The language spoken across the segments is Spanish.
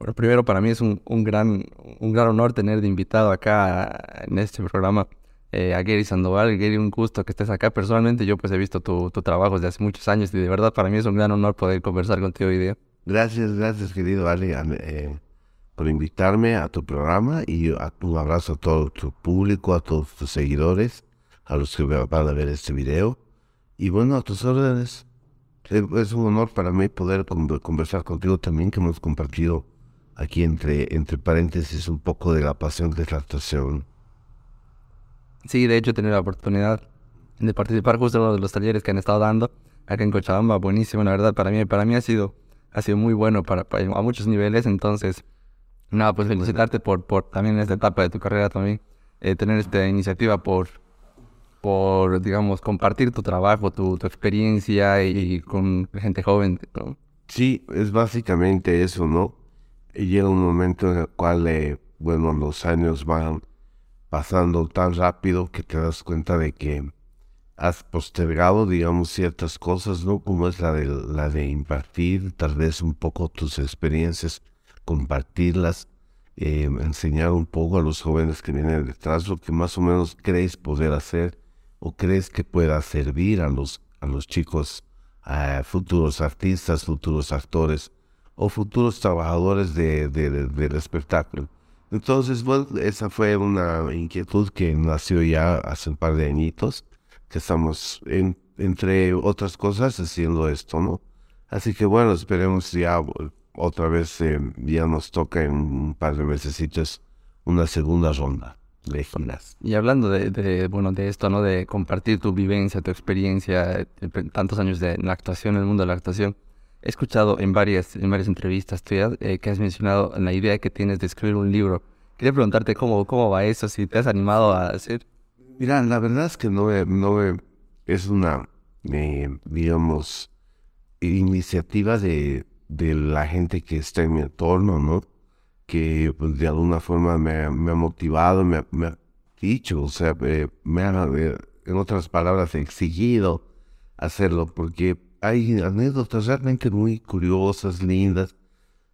Bueno, primero para mí es un, un, gran, un gran honor tener de invitado acá en este programa eh, a Gary Sandoval. Gary, un gusto que estés acá. Personalmente yo pues he visto tu, tu trabajo desde hace muchos años y de verdad para mí es un gran honor poder conversar contigo hoy día. Gracias, gracias querido Ali eh, por invitarme a tu programa y un abrazo a todo tu público, a todos tus seguidores, a los que van a ver este video. Y bueno, a tus órdenes. Es un honor para mí poder conversar contigo también, que hemos compartido aquí entre, entre paréntesis un poco de la pasión de la actuación. Sí, de hecho he tenido la oportunidad de participar justo en uno de los talleres que han estado dando acá en Cochabamba, buenísimo, la verdad, para mí, para mí ha sido, ha sido muy bueno para, a muchos niveles, entonces, nada, pues felicitarte por, por también esta etapa de tu carrera también, eh, tener esta iniciativa por, por, digamos, compartir tu trabajo, tu, tu experiencia y, con gente joven, ¿no? Sí, es básicamente eso, ¿no? Llega un momento en el cual, eh, bueno, los años van pasando tan rápido que te das cuenta de que has postergado, digamos, ciertas cosas, ¿no? Como es la de, la de impartir, tal vez un poco tus experiencias, compartirlas, eh, enseñar un poco a los jóvenes que vienen detrás lo que más o menos crees poder hacer o crees que pueda servir a los, a los chicos, a futuros artistas, futuros actores o futuros trabajadores de, del espectáculo. Entonces, bueno, esa fue una inquietud que nació ya hace un par de añitos, que estamos, entre otras cosas, haciendo esto, ¿no? Así que bueno, esperemos ya otra vez, eh, ya nos toca en un par de meses una segunda ronda. De y hablando de, de, bueno, de esto, ¿no? De compartir tu vivencia, tu experiencia, tantos años de, en la actuación, en el mundo de la actuación, He escuchado en varias, en varias entrevistas tuyas eh, que has mencionado la idea que tienes de escribir un libro. Quería preguntarte cómo, cómo va eso, si te has animado a hacer. Mira, la verdad es que no, no es una, eh, digamos, iniciativa de, de la gente que está en mi entorno, ¿no? Que pues, de alguna forma me, me ha motivado, me, me, ha dicho, o sea, eh, me ha, en otras palabras, exigido hacerlo, porque hay anécdotas realmente muy curiosas, lindas.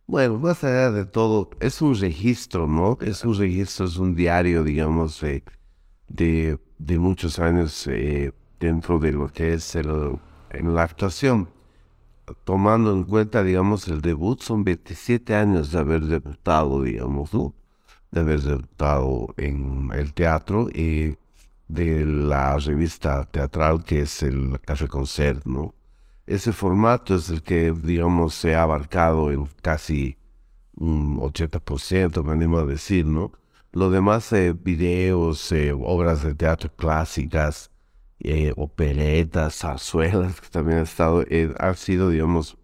Bueno, más allá de todo, es un registro, ¿no? Es un registro, es un diario, digamos, de, de, muchos años eh, dentro de lo que es el, en la actuación. Tomando en cuenta, digamos, el debut, son 27 años de haber debutado, digamos, ¿no? De haber debutado en el teatro y de la revista teatral que es el Café Concert, ¿no? Ese formato es el que, digamos, se ha abarcado en casi un 80%, me animo a decir, ¿no? Lo demás, eh, videos, eh, obras de teatro clásicas, eh, operetas, zarzuelas, que también ha estado, ha sido, digamos,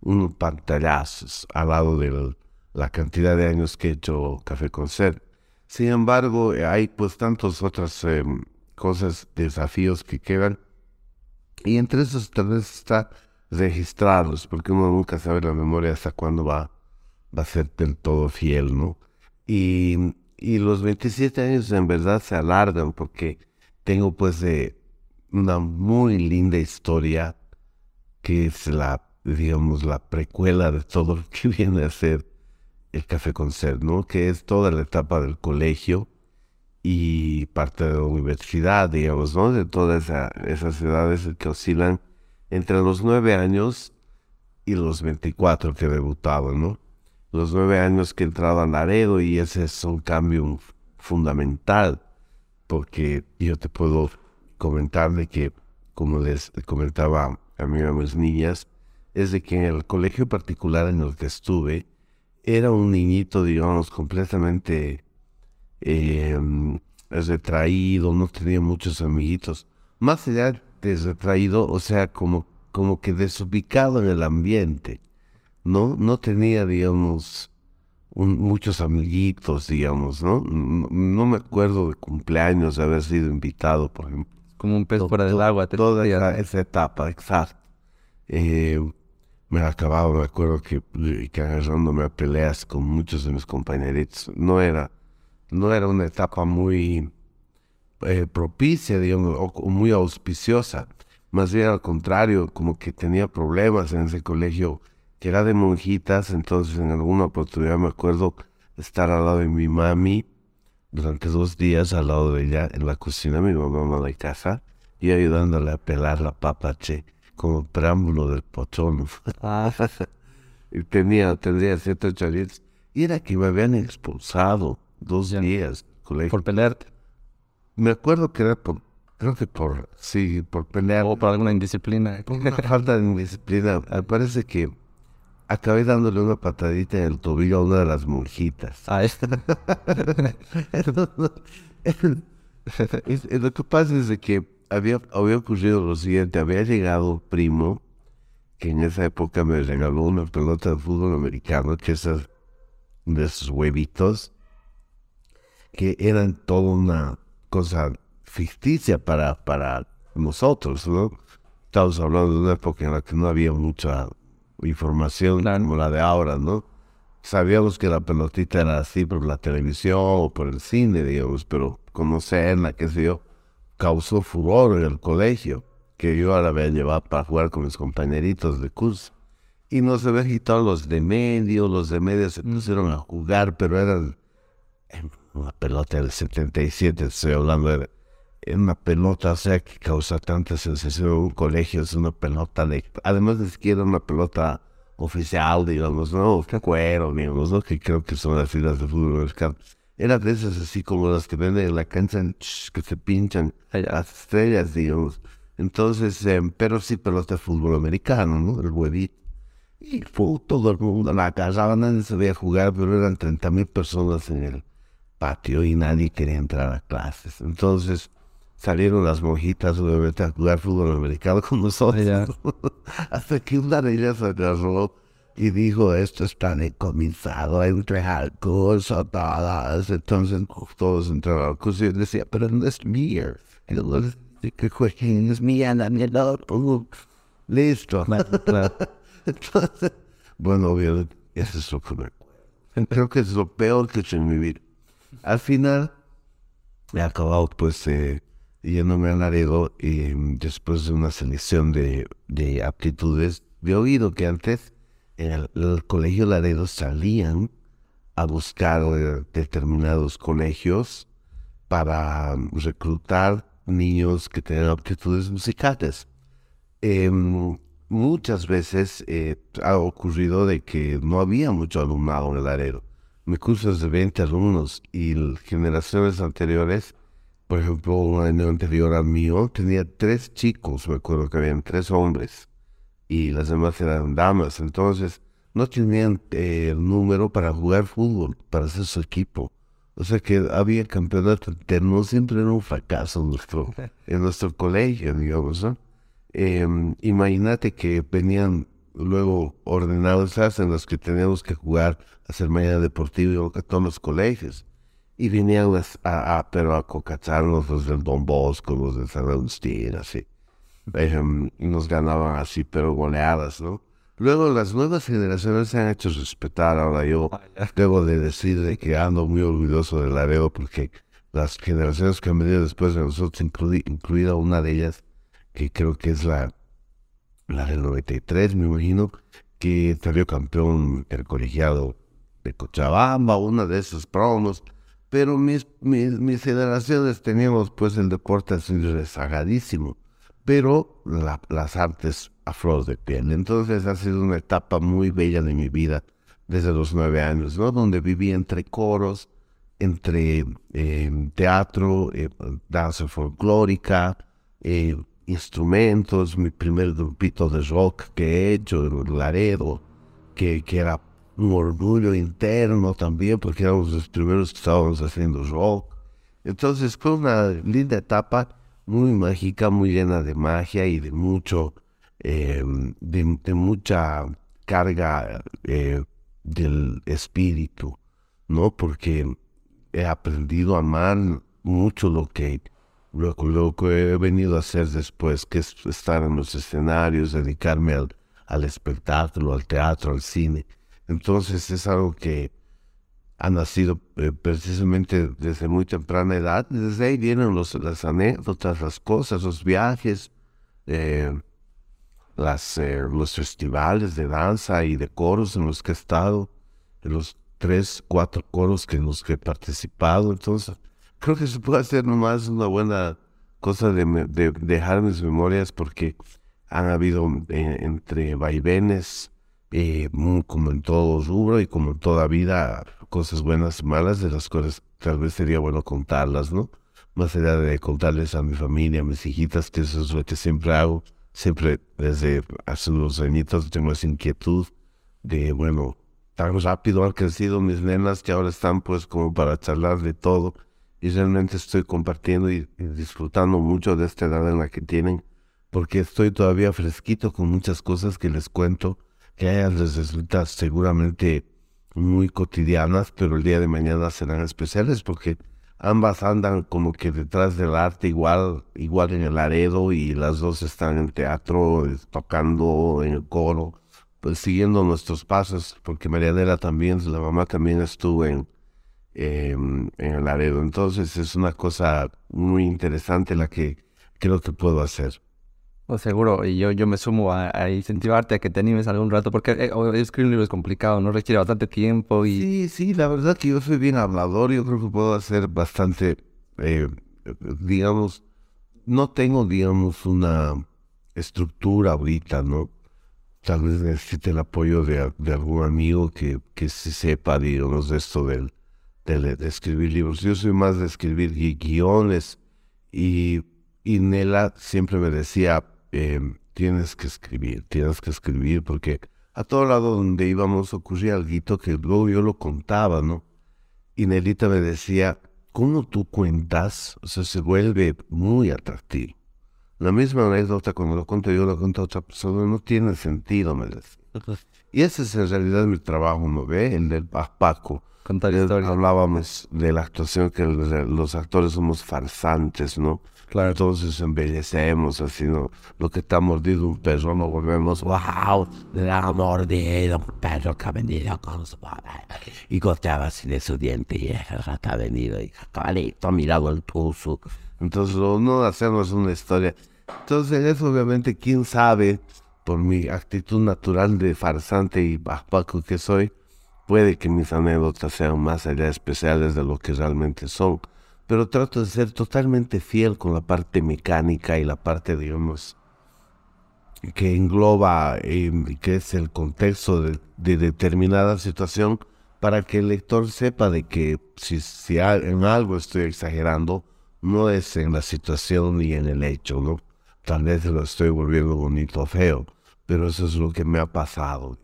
un pantallazo al lado de la cantidad de años que he hecho Café Concert. Sin embargo, hay pues tantas otras cosas, desafíos que quedan y entre esos vez está registrarlos, porque uno nunca sabe la memoria hasta cuándo va, a ser del todo fiel, ¿no? Y, y los 27 años en verdad se alargan porque tengo pues de una muy linda historia que es la, digamos, la precuela de todo lo que viene a ser el Café Concert, ¿no? Que es toda la etapa del colegio y parte de la universidad, digamos, ¿no? De todas esas edades que oscilan entre los nueve años y los 24 que debutaban, ¿no? Los nueve años que entraba Laredo y ese es un cambio fundamental, porque yo te puedo comentar de que, como les comentaba a mí a mis niñas, es de que en el colegio particular en el que estuve, era un niñito, digamos, completamente eh, retraído, no tenía muchos amiguitos. Más allá de retraído, o sea, como, como que desubicado en el ambiente. No, no tenía, digamos, muchos amiguitos, digamos, ¿no? ¿no? me acuerdo de cumpleaños, de haber sido invitado, por ejemplo. Como un pez fuera del agua. toda esa, etapa, exacto. Eh, me acababa, me acuerdo que, que agarrándome a peleas con muchos de mis compañeritos. No era no era una etapa muy eh, propicia, digamos, o, muy auspiciosa. Más bien al contrario, como que tenía problemas en ese colegio que era de monjitas, entonces en alguna oportunidad me acuerdo estar al lado de mi mami durante dos días al lado de ella en la cocina, mi mamá de casa, y ayudándole a pelar la papa, che, como preámbulo del pochón. Ah, y tenía, tendría siete, ocho años, y era que me habían expulsado dos Ya. días colegio. por pelearte. Me acuerdo que era por, creo que por, sí, por pelear. O por alguna indisciplina. Por una falta de disciplina. Me parece que acabé dándole una patadita en el tobillo a una de las monjitas. Ah, es- Es- es- lo que pasa es de que había, había ocurrido lo siguiente, había llegado un primo que en esa época me regaló una pelota de fútbol americano, que esas de esos huevitos, que eran toda una cosa ficticia para, para nosotros, ¿no? Estamos hablando de una época en la que no había mucha información Claro. como la de ahora, ¿no? Sabíamos que la pelotita era así por la televisión o por el cine, digamos, pero conocerla, qué sé yo, causó furor en el colegio, que yo ahora había llevado para jugar con mis compañeritos de curso. Y nos habían quitado los de medio, los de medio se pusieron a jugar, pero eran una pelota del 77, estoy hablando de una pelota, o sea, que causa tanta sensación en un colegio, es una pelota de, además ni siquiera una pelota oficial, digamos, no, cuero, digamos, ¿no? que creo que son las filas de fútbol americano. Era de esas así como las que venden en la cancha, ch, que se pinchan las estrellas, digamos. Entonces, eh, pero sí pelota de fútbol americano, ¿no? El huevito. Y fue todo el mundo la agarraba, nadie sabía jugar, pero eran 30 mil personas en el patio y nadie quería entrar a clases. Entonces salieron las monjitas obviamente a jugar fútbol americano con nosotros. Ya. Hasta que una de ellas agarró y dijo, esto está decomisado, entre alcohol, sotadas. Entonces uf, todos entraron al curso y yo decía, pero no es mío. Entonces, que jueguen, es mía, Daniela. Uh, Listo. Entonces, bueno, obviamente, eso es lo que me. Creo que es lo peor que he hecho en mi vida. Al final, he acabado pues eh, yéndome a Laredo y mm, después de una selección de, de aptitudes, he oído que antes en el, colegio Laredo salían a buscar eh, determinados colegios para mm, reclutar niños que tenían aptitudes musicales. Em, muchas veces eh, ha ocurrido de que no había mucho alumnado en el Laredo. Mi curso es de 20 alumnos y generaciones anteriores, por ejemplo, un año anterior al mío, tenía tres chicos, me acuerdo que habían tres hombres y las demás eran damas. Entonces, no tenían eh, el número para jugar fútbol, para hacer su equipo. O sea que había campeonato interno, siempre era un fracaso en nuestro, en nuestro colegio, digamos, ¿no? Em, imagínate que venían luego ordenanzas en las que teníamos que jugar, hacer mañana deportiva y a todos los colegios. Y venían a, a- pero a cocacharnos los del Don Bosco, los de San Agustín, así. Em, y nos ganaban así, pero goleadas, ¿no? Luego las nuevas generaciones se han hecho respetar. Ahora yo debo de decir de que ando muy orgulloso de Laredo porque las generaciones que han venido después de nosotros, inclui- incluida una de ellas, que creo que es la, la del 93, me imagino, que salió campeón el colegiado de Cochabamba, una de esas promos. Pero mis, mis, generaciones teníamos pues el deporte así rezagadísimo, pero la- las artes a flor de piel. Entonces ha sido una etapa muy bella de mi vida desde los nueve años, ¿no? Donde viví entre coros, entre eh, teatro, eh, danza folclórica, eh, instrumentos, mi primer grupito de rock que he hecho, Laredo, que, que era un orgullo interno también, porque éramos los primeros que estábamos haciendo rock. Entonces fue una linda etapa, muy mágica, muy llena de magia y de mucho, eh, de, de mucha carga eh, del espíritu, ¿no? Porque he aprendido a amar mucho lo que, lo, que he venido a hacer después, que es estar en los escenarios, dedicarme al, al espectáculo, al teatro, al cine. Entonces es algo que ha nacido eh, precisamente desde muy temprana edad. Desde ahí vienen los, las anécdotas, las cosas, los viajes, eh, las, eh, los festivales de danza y de coros en los que he estado, en los tres, cuatro coros que en los que he participado. Entonces, creo que se puede hacer nomás una buena cosa de, de dejar mis memorias porque han habido eh, entre vaivenes, eh, como en todo rubro y como en toda vida, cosas buenas y malas, de las cosas tal vez sería bueno contarlas, ¿no? Más allá de contarles a mi familia, a mis hijitas, que eso es lo que siempre hago. Siempre desde hace unos añitos tengo esa inquietud de, bueno, tan rápido han crecido mis nenas que ahora están pues como para charlar de todo y realmente estoy compartiendo y, disfrutando mucho de esta edad en la que tienen porque estoy todavía fresquito con muchas cosas que les cuento que a ellas les resulta seguramente muy cotidianas, pero el día de mañana serán especiales porque ambas andan como que detrás del arte igual, igual en el aredo y las dos están en teatro, tocando en el coro, pues siguiendo nuestros pasos, porque Marianela también, la mamá también estuvo en, en el aredo. Entonces es una cosa muy interesante la que creo que puedo hacer. Pues seguro, y yo, yo me sumo a, incentivarte a que te animes algún rato, porque eh, escribir un libro es complicado, ¿no? Requiere bastante tiempo y... Sí, sí, la verdad que yo soy bien hablador, yo creo que puedo hacer bastante, eh, digamos, no tengo, digamos, una estructura ahorita, ¿no? Tal vez necesite el apoyo de, de algún amigo que, que se sepa, digamos, de esto del, de escribir libros. Yo soy más de escribir guiones y, y Nela siempre me decía, Em, tienes que escribir, tienes que escribir, porque a todo lado donde íbamos ocurría algo que luego yo lo contaba, ¿no? Y Nelita me decía, ¿cómo tú cuentas? O sea, se vuelve muy atractivo. La misma anécdota cuando lo cuento yo, lo cuento a otra persona, no tiene sentido, me decía. Y ese es en realidad mi trabajo, ¿no ve? El del Paco. Contar historias. Hablábamos de la actuación, que los actores somos farsantes, ¿no? Claro. Entonces embellecemos así, ¿no? Lo que está mordido un perro, nos volvemos, wow, le ha mordido un perro que ha venido con su padre. Y goteaba así de su diente y el ha venido y cabalito ha mirado el pulso. Entonces, no hacemos una historia. Entonces, eso obviamente, quién sabe, por mi actitud natural de farsante y bajo que soy, puede que mis anécdotas sean más allá especiales de lo que realmente son pero trato de ser totalmente fiel con la parte mecánica y la parte, digamos, que engloba, eh, que es el contexto de, determinada situación, para que el lector sepa de que si, si en algo estoy exagerando, no es en la situación ni en el hecho, ¿no? Tal vez lo estoy volviendo bonito o feo, pero eso es lo que me ha pasado.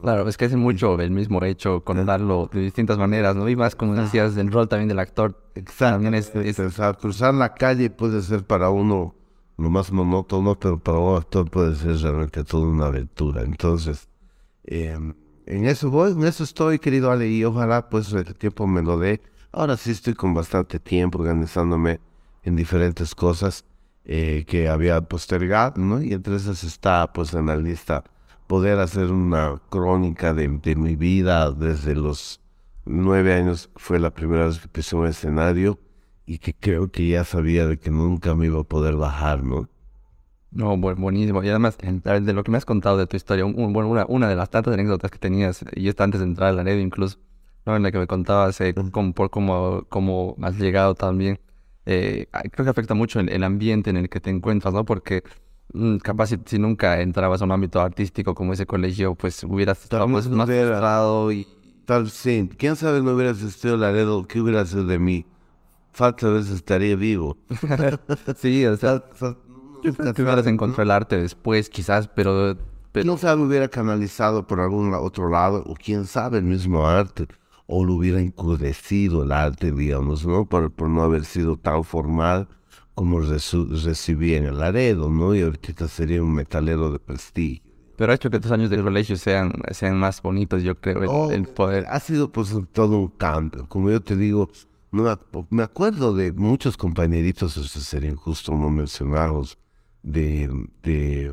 Claro, es que es mucho el mismo hecho contarlo de distintas maneras, ¿no? Y más como decías, el rol también del actor. También es, cruzar la calle puede ser para uno lo más monótono, pero para un actor puede ser realmente toda una aventura. Entonces, em, en eso voy, en eso estoy, querido Ale, y ojalá pues el tiempo me lo dé. Ahora sí estoy con bastante tiempo organizándome en diferentes cosas eh, que había postergado, ¿no? Y entre esas está pues en la lista poder hacer una crónica de, mi vida desde los nueve años, fue la primera vez que empecé un escenario y que creo que ya sabía de que nunca me iba a poder bajar, ¿no? No, buenísimo. Y además, de lo que me has contado de tu historia, bueno, una, una, de las tantas anécdotas que tenías, y esto antes de entrar a la red incluso, ¿no? en la que me contabas eh, por cómo, cómo has llegado también, eh, creo que afecta mucho el, el, ambiente en el que te encuentras, ¿no? Porque capaz si, nunca entrabas a un ámbito artístico como ese colegio, pues hubieras estado pues, más frustrado y... Tal sí, quién sabe no hubieras la Laredo, ¿qué hubiera sido de mí? Falta veces estaría vivo. sí, o sea, te hubieras encontrado el arte después quizás, pero... pero... No sabe, hubiera canalizado por algún otro lado, o quién sabe el mismo arte, o lo hubiera encrudecido el arte, digamos, ¿no? Por, por no haber sido tan formal como recibí en el Laredo, ¿no? Y ahorita sería un metalero de prestigio. Pero ha hecho que tus años de colegio sean, sean más bonitos, yo creo, el, oh, poder. Ha sido pues todo un cambio. Como yo te digo, no, me acuerdo de muchos compañeritos, eso sería injusto no mencionarlos, de, de,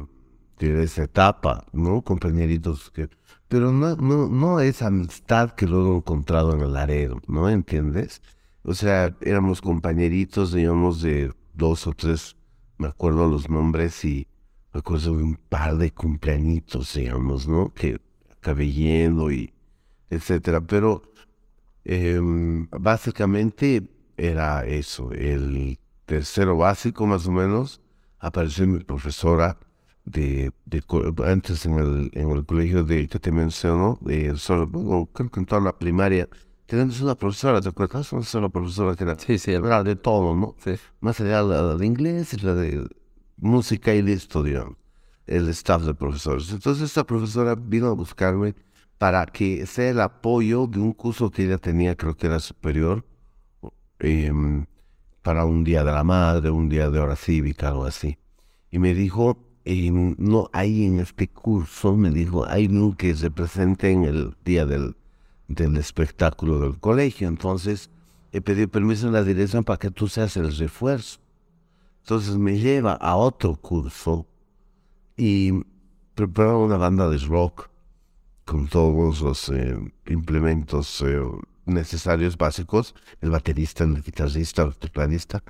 de esa etapa, ¿no? Compañeritos que... Pero no, no, no esa amistad que luego he encontrado en el Laredo, ¿no? ¿Entiendes? O sea, éramos compañeritos, digamos, de dos o tres, me acuerdo los nombres y recuerdo de un par de cumpleañitos, digamos, ¿no? Que acabé yendo y etcétera. Pero em, básicamente era eso, el tercero básico más o menos, apareció mi profesora de, antes en el, en el colegio de que te menciono, de creo que en toda la primaria, tenemos una profesora, ¿te acuerdas? Una profesora que era, Sí, sí, el- era de todo, ¿no? sí. Más allá de la de inglés y la de música y listo, digamos, el staff de profesores. Entonces esta profesora vino a buscarme para que sea el apoyo de un curso que ella tenía, creo que era superior, em, para un día de la madre, un día de hora cívica, algo así. Y me dijo, em, no hay en este curso, me dijo, hay un que se presente en el día del, del espectáculo del colegio. Entonces, he pedido permiso en la dirección para que tú seas el refuerzo. Entonces me lleva a otro curso y prepara una banda de rock con todos los eh, implementos eh, necesarios básicos, el baterista, el guitarrista, el tecladista,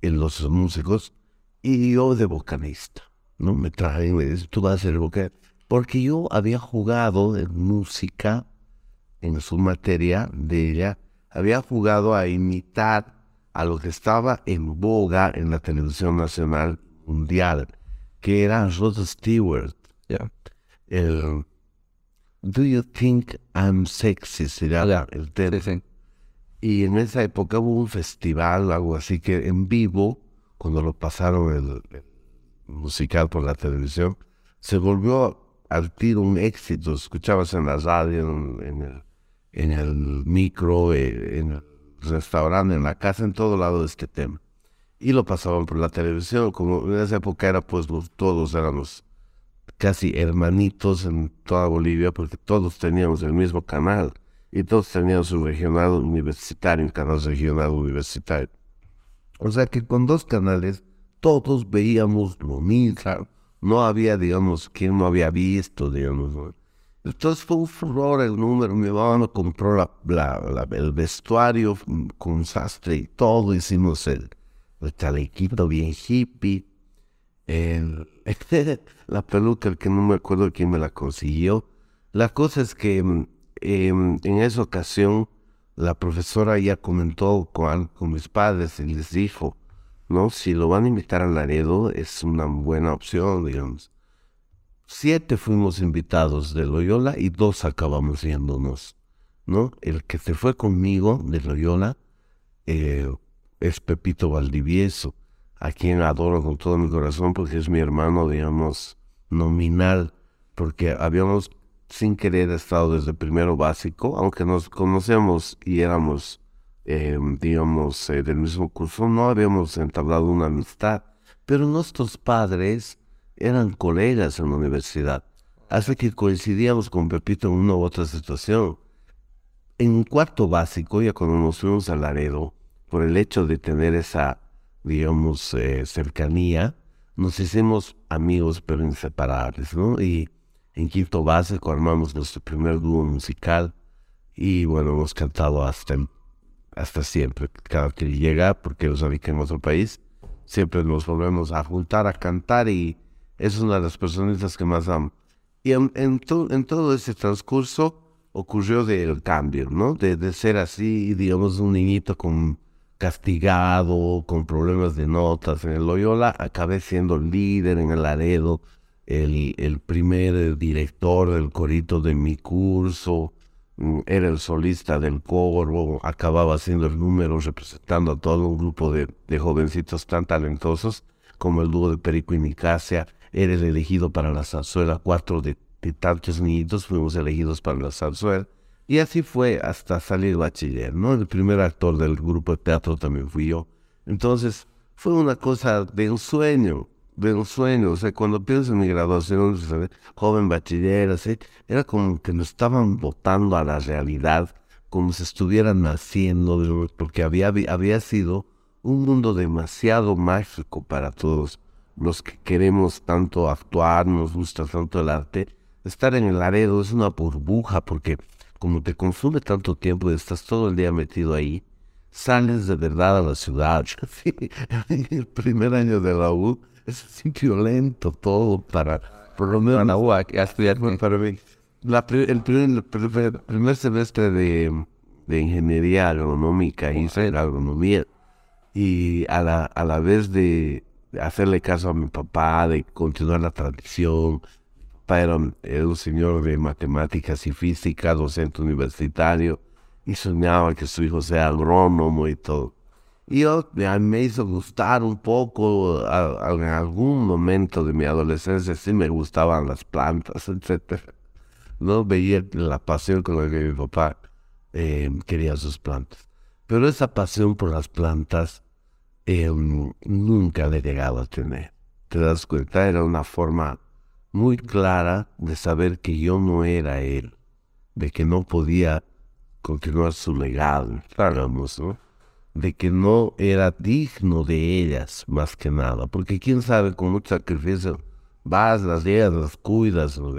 y los músicos, y yo de vocalista, ¿no? Me traen y me dicen, tú vas a ser vocal, porque yo había jugado en música, en su materia de ella, había jugado a imitar a lo que estaba en boga en la televisión nacional mundial, que era Rod Stewart, el Do You Think I'm Sexy? Será Ya. el tema. Sí, sí. Y en esa época hubo un festival, algo así que en vivo, cuando lo pasaron el, el musical por la televisión, se volvió al tiro un éxito. Escuchabas en la radio, en, en el, en el micro, eh, en el restaurante, en la casa, en todo lado este tema. Y lo pasaban por la televisión, como en esa época era pues los, todos éramos casi hermanitos en toda Bolivia, porque todos teníamos el mismo canal y todos teníamos un regional universitario, un canal regional universitario. O sea que con dos canales todos veíamos lo mismo. No había, digamos, quien no había visto, digamos. ¿no? Entonces fue un furor el número. Mi mamá me compró la, la- la- el vestuario mm, con sastre y todo. Hicimos el, el chalequito bien hippie. El- la peluca, el que no me acuerdo quién me la consiguió. La cosa es que em, en esa ocasión la profesora ya comentó con, con mis padres y les dijo, ¿no? Si lo van a invitar a Laredo es una buena opción, digamos. Siete fuimos invitados de Loyola y dos acabamos yéndonos, ¿no? El que se fue conmigo de Loyola eh, es Pepito Valdivieso, a quien adoro con todo mi corazón porque es mi hermano, digamos, nominal, porque habíamos sin querer estado desde primero básico, aunque nos conocemos y éramos, eh, digamos, eh, del mismo curso, no habíamos entablado una amistad, pero nuestros padres eran colegas en la universidad, así que coincidíamos con Pepito en una u otra situación. En cuarto básico, ya cuando nos fuimos a Laredo, por el hecho de tener esa, digamos, eh, cercanía, nos hicimos amigos pero inseparables, ¿no? Y en quinto básico armamos nuestro primer dúo musical y bueno, hemos cantado hasta, hasta siempre. Cada que llega, porque sabía que en otro país, siempre nos volvemos a juntar a cantar y es una de las personitas que más amo. Y en, en, to- en todo ese transcurso ocurrió del cambio, ¿no? De, ser así, digamos, un niñito con castigado, con problemas de notas en el Loyola, acabé siendo líder en el Laredo, el, primer director del corito de mi curso, mm, era el solista del coro, acababa haciendo el número representando a todo un grupo de, de jovencitos tan talentosos como el dúo de Perico y Nicasia, era el elegido para la zarzuela, cuatro de, de tantos niñitos fuimos elegidos para la zarzuela, y así fue hasta salir bachiller, ¿no? El primer actor del grupo de teatro también fui yo. Entonces, fue una cosa de un sueño, de un sueño. O sea, cuando pienso en mi graduación, ¿sabes? joven bachiller, así, era como que nos estaban botando a la realidad, como si estuvieran naciendo, porque había, había sido un mundo demasiado mágico para todos los que queremos tanto actuar, nos gusta tanto el arte. Estar en el Laredo es una burbuja, porque como te consume tanto tiempo y estás todo el día metido ahí, sales de verdad a la ciudad. En el primer año de la U es así violento todo para, por lo menos, Para la a estudiar. para mí. La el, primer, el primer- primer semestre de, de ingeniería agronómica hice la agronomía y a la, a la vez de hacerle caso a mi papá, de continuar la tradición, papá era, un- era un señor de matemáticas y física, docente universitario, y soñaba que su hijo sea agrónomo y todo. Y yo me hizo gustar un poco, en algún momento de mi adolescencia sí me gustaban las plantas, etcétera. No veía la pasión con la que mi papá eh, quería sus plantas. Pero esa pasión por las plantas eh, nunca le llegaba a tener. ¿Te das cuenta? Era una forma muy clara de saber que yo no era él, de que no podía continuar su legado, digamos, ¿no? De que no era digno de ellas, más que nada, porque quién sabe, con mucho sacrificio, vas, las llevas, las cuidas, ¿no?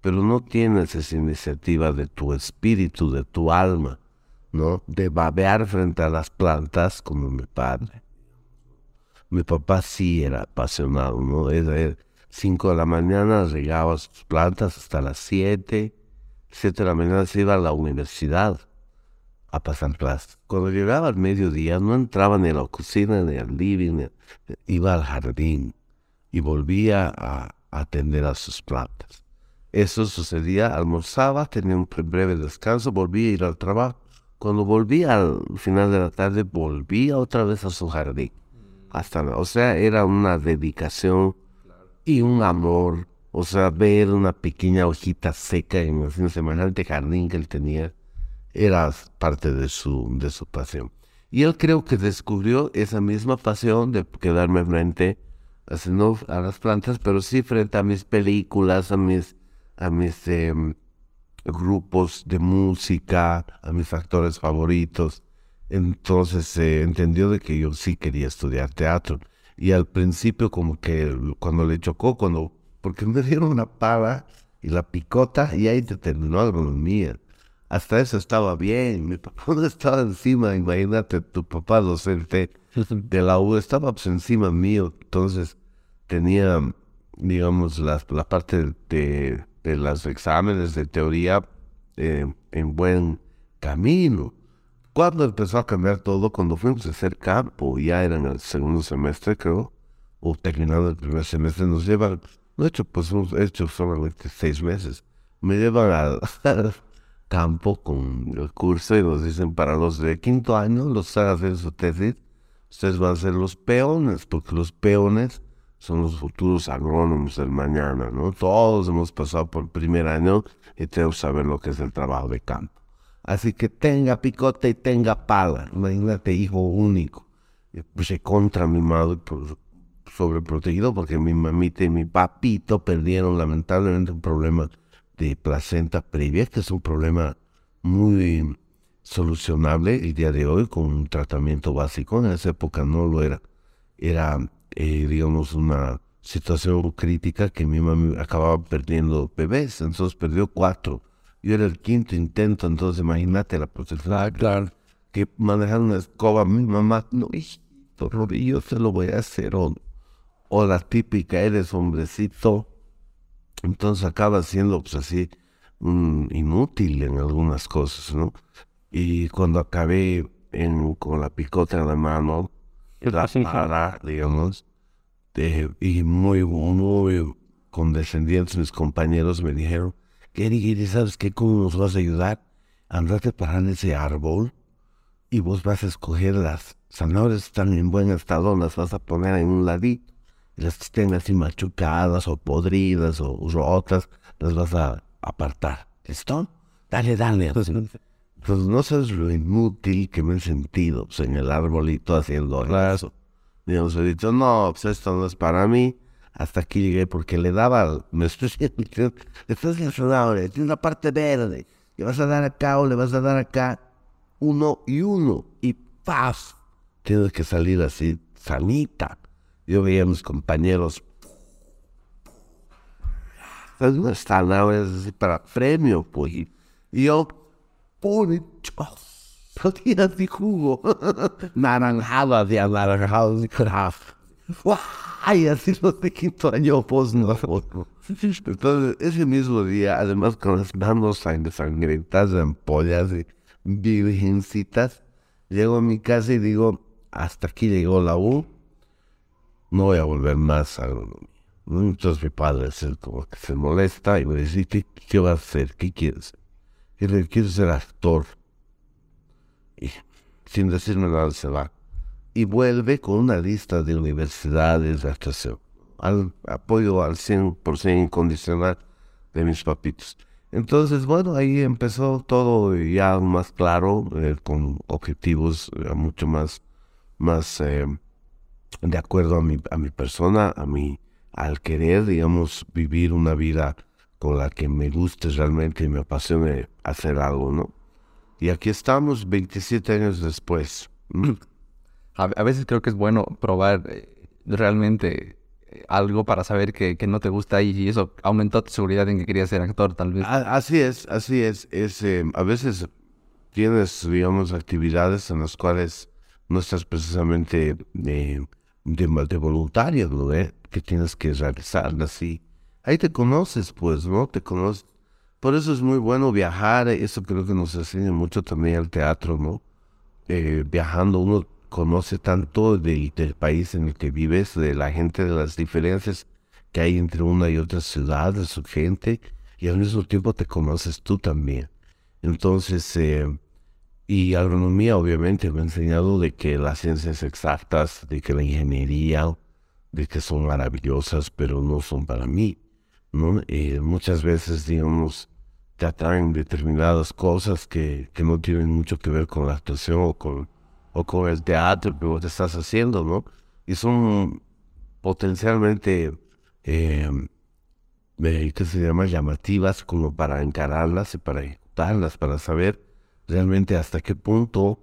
Pero no tienes esa iniciativa de tu espíritu, de tu alma, ¿no? De babear frente a las plantas como mi padre. Mi papá sí era apasionado, ¿no? Era cinco de la mañana regaba sus plantas hasta las siete, siete de la mañana se iba a la universidad a pasar clases. Cuando llegaba al mediodía no entraba ni a la cocina ni al living, iba al jardín y volvía a atender a sus plantas. Eso sucedía, almorzaba, tenía un breve descanso, volvía a ir al trabajo. Cuando volvía al final de la tarde, volvía otra vez a su jardín. Hasta, o sea, era una dedicación y un amor. O sea, ver una pequeña hojita seca en el semejante jardín que él tenía era parte de su, de su pasión. Y él creo que descubrió esa misma pasión de quedarme frente, a las plantas, pero sí frente a mis películas, a mis, a mis em, grupos de música, a mis actores favoritos. Entonces eh, entendió de que yo sí quería estudiar teatro. Y al principio como que cuando le chocó, cuando porque me dieron una pava y la picota y ahí te terminó la agronomía. Hasta eso estaba bien, mi papá no estaba encima, imagínate, tu papá docente de la U estaba pues, encima mío, entonces tenía, digamos, la, la parte de, de los exámenes de teoría eh, en buen camino. Cuando empezó a cambiar todo, cuando fuimos a hacer campo, ya era en el segundo semestre, creo, o terminando el primer semestre, nos llevan, he hecho, pues hemos hecho solamente seis meses, me llevan al campo con el curso y nos dicen para los de quinto año, los que hacer su tesis, ustedes van a ser los peones, porque los peones son los futuros agrónomos del mañana, ¿no? Todos hemos pasado por primer año y tenemos que saber lo que es el trabajo de campo. Así que tenga picote y tenga pala. Imagínate, hijo único. Puse contra mi madre por, sobreprotegido porque mi mamita y mi papito perdieron lamentablemente un problema de placenta previa, que es un problema muy solucionable el día de hoy con un tratamiento básico. En esa época no lo era. Era, eh, digamos, una situación crítica que mi mamá acababa perdiendo bebés, entonces perdió cuatro. Yo era el quinto intento, entonces imagínate la protección. Ah, claro. Que manejar una escoba, mi mamá, no, hijito, yo te lo voy a hacer. O, o la típica, eres hombrecito. Entonces acaba siendo, pues así, inútil en algunas cosas, ¿no? Y cuando acabé en, con la picota en la mano, la para, digamos, de- y muy, muy condescendientes mis compañeros me dijeron, Gary, Gary, ¿sabes qué? ¿Cómo nos vas a ayudar? Andate para ese árbol y vos vas a escoger las zanahorias están en buen estado, las vas a poner en un ladito. Las que estén así machucadas o podridas o rotas, las vas a apartar. ¿Listo? Dale, dale. Pues no sabes lo inútil que me he sentido pues, en el arbolito haciendo eso. Digamos, he dicho, no, pues esto no es para mí. Hasta aquí llegué porque le daba, me estoy estás zanahoria, tiene una parte verde. Le vas a dar acá o le vas a dar acá uno y uno. Y ¡paf! Tienes que salir así, sanita. Yo veía a mis compañeros. No están ahora así para premio, pues. Y yo, pone, no tiene así jugo. naranjada de anaranjado. ¡Ay! Así los de quinto año, pues no. Entonces, ese mismo día, además con las manos ensangrentadas, ampollas y virgencitas, llego a mi casa y digo, hasta aquí llegó la U, no voy a volver más a agronomía. Entonces mi padre es como que se molesta y me dice, ¿qué, qué vas a hacer? ¿Qué quieres? Y le quiero ser actor. Y sin decirme nada se va. Y vuelve con una lista de universidades de actuación. Al apoyo al 100% incondicional de mis papitos. Entonces, bueno, ahí empezó todo ya más claro, eh, con objetivos eh, mucho más, más eh, de acuerdo a mi, a mi persona, a mi, al querer, digamos, vivir una vida con la que me guste realmente y me apasione hacer algo, ¿no? Y aquí estamos 27 años después. A, veces creo que es bueno probar realmente algo para saber que, no te gusta y eso aumentó tu seguridad en que querías ser actor, tal vez. Así es, así es. es eh, a veces tienes, digamos, actividades en las cuales no estás precisamente de, de, voluntario, ¿no? Eh? Que tienes que realizarlas y ahí te conoces, pues, ¿no? Te conoces. Por eso es muy bueno viajar, eso creo que nos enseña mucho también el teatro, ¿no? Eh, viajando uno conoce tanto del país en el que vives, de la gente, de las diferencias que hay entre una y otra ciudad, de su gente, y al mismo tiempo te conoces tú también. Entonces, eh, y agronomía obviamente me ha enseñado de que las ciencias exactas, de que la ingeniería, de que son maravillosas, pero no son para mí. ¿no? Eh, muchas veces, digamos, te atraen determinadas cosas que, que no tienen mucho que ver con la actuación o con o con el teatro que vos estás haciendo, ¿no? Y son potencialmente, eh, ¿qué se llama? Llamativas como para encararlas y para ejecutarlas, para saber realmente hasta qué punto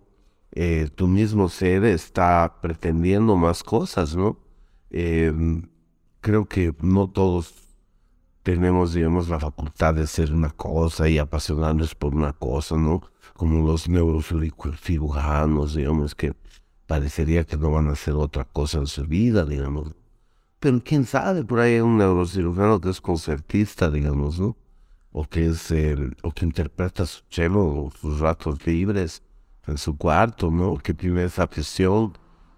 eh, tu mismo ser está pretendiendo más cosas, ¿no? Eh, creo que no todos tenemos, digamos, la facultad de ser una cosa y apasionarnos por una cosa, ¿no? Como los neurocirujanos, digamos, que parecería que no van a hacer otra cosa en su vida, digamos. Pero quién sabe, por ahí hay un neurocirujano que es concertista, digamos, ¿no? O que es o que interpreta su cello sus ratos libres en su cuarto, ¿no? Que tiene esa afición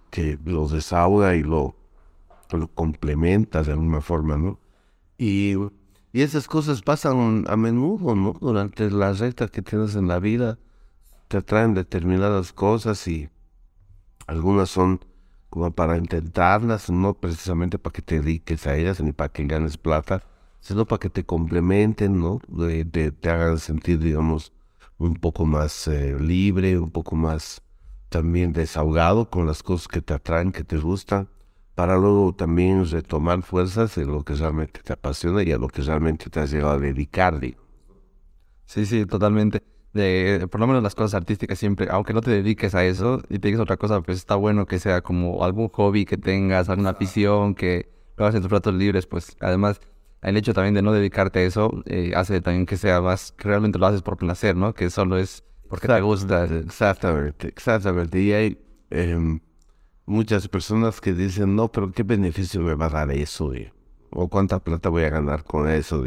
que lo desahoga y lo, lo complementa de alguna forma, ¿no? Y, y esas cosas pasan a menudo, ¿no? Durante la recta que tienes en la vida, te atraen determinadas cosas y algunas son como para intentarlas, no precisamente para que te dediques a ellas ni para que ganes plata, sino para que te complementen, ¿no? te hagan sentir, digamos, un poco más eh, libre, un poco más también desahogado con las cosas que te atraen, que te gustan para luego también retomar fuerzas en lo que realmente te apasiona y a lo que realmente te has llegado a dedicar. Sí, sí, totalmente. De, por lo menos las cosas artísticas siempre, aunque no te dediques a eso y te a otra cosa, pues está bueno que sea como algún hobby que tengas, alguna afición que lo hagas en tus ratos libres, pues además el hecho también de no dedicarte a eso eh, hace también que sea más, que realmente lo haces por placer, ¿no? Que solo es porque te gusta. Exactamente, exactamente. Y hay, em, muchas personas que dicen, no, pero ¿qué beneficio me va a dar eso? O cuánta plata voy a ganar con eso,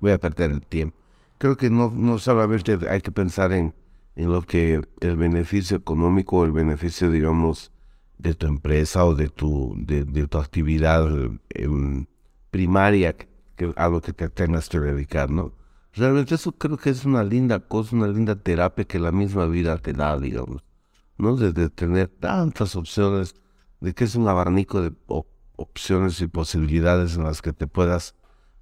voy a perder el tiempo. Creo que no, no solamente hay que pensar en, en lo que el beneficio económico el beneficio, digamos, de tu empresa o de tu, de, tu actividad primaria que, a lo que te tengas que dedicar, ¿no? Realmente eso creo que es una linda cosa, una linda terapia que la misma vida te da, digamos. ¿no? Tener tantas opciones, de que es un abanico de opciones y posibilidades en las que te puedas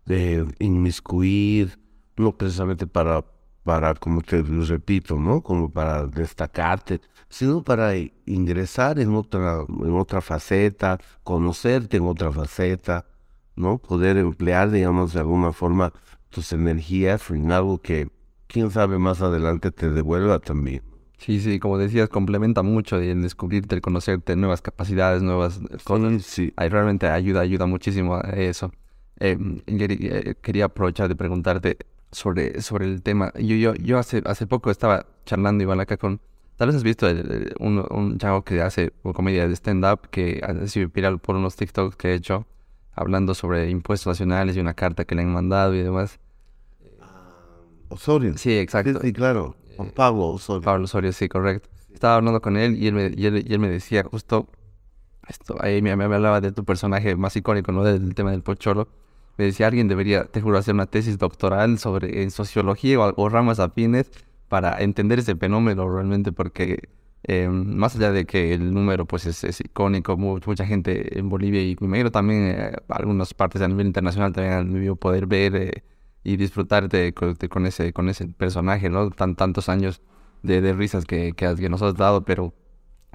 eh, inmiscuir, no precisamente para, para, como te repito, ¿no? Como para destacarte, sino para ingresar en otra, en otra faceta, conocerte en otra faceta, ¿no? Poder emplear, digamos, de alguna forma tus energías en algo que, quién sabe, más adelante te devuelva también. Sí, sí, como decías, complementa mucho el descubrirte, el conocerte, nuevas capacidades, nuevas cosas. Sí. Ahí realmente ayuda, ayuda muchísimo a eso. Eh, eh, quería aprovechar de preguntarte sobre, sobre el tema. Yo, yo, yo hace, hace poco estaba charlando igual acá con, Tal vez has visto el- el- un, un chavo que hace comedia de stand-up que ha sido viral por unos TikToks que he hecho hablando sobre impuestos nacionales y una carta que le han mandado y demás. Osorio. Sí, exacto. Sí, sí, claro. Pablo Osorio. Pablo Osorio, sí, correcto. Estaba hablando con él y él me, decía justo esto, ahí me, hablaba de tu personaje más icónico, ¿no? Del tema del pocholo. Me decía, alguien debería, te juro, hacer una tesis doctoral sobre en sociología o, ramas afines para entender ese fenómeno realmente, porque eh, más allá de que el número pues es, icónico, mu- mucha gente en Bolivia y me imagino también eh, algunas partes a nivel internacional también han debido poder ver eh, y disfrutar de, co- de- con ese con ese personaje, ¿no? Tan, tantos años de, de risas que, que, que nos has dado, pero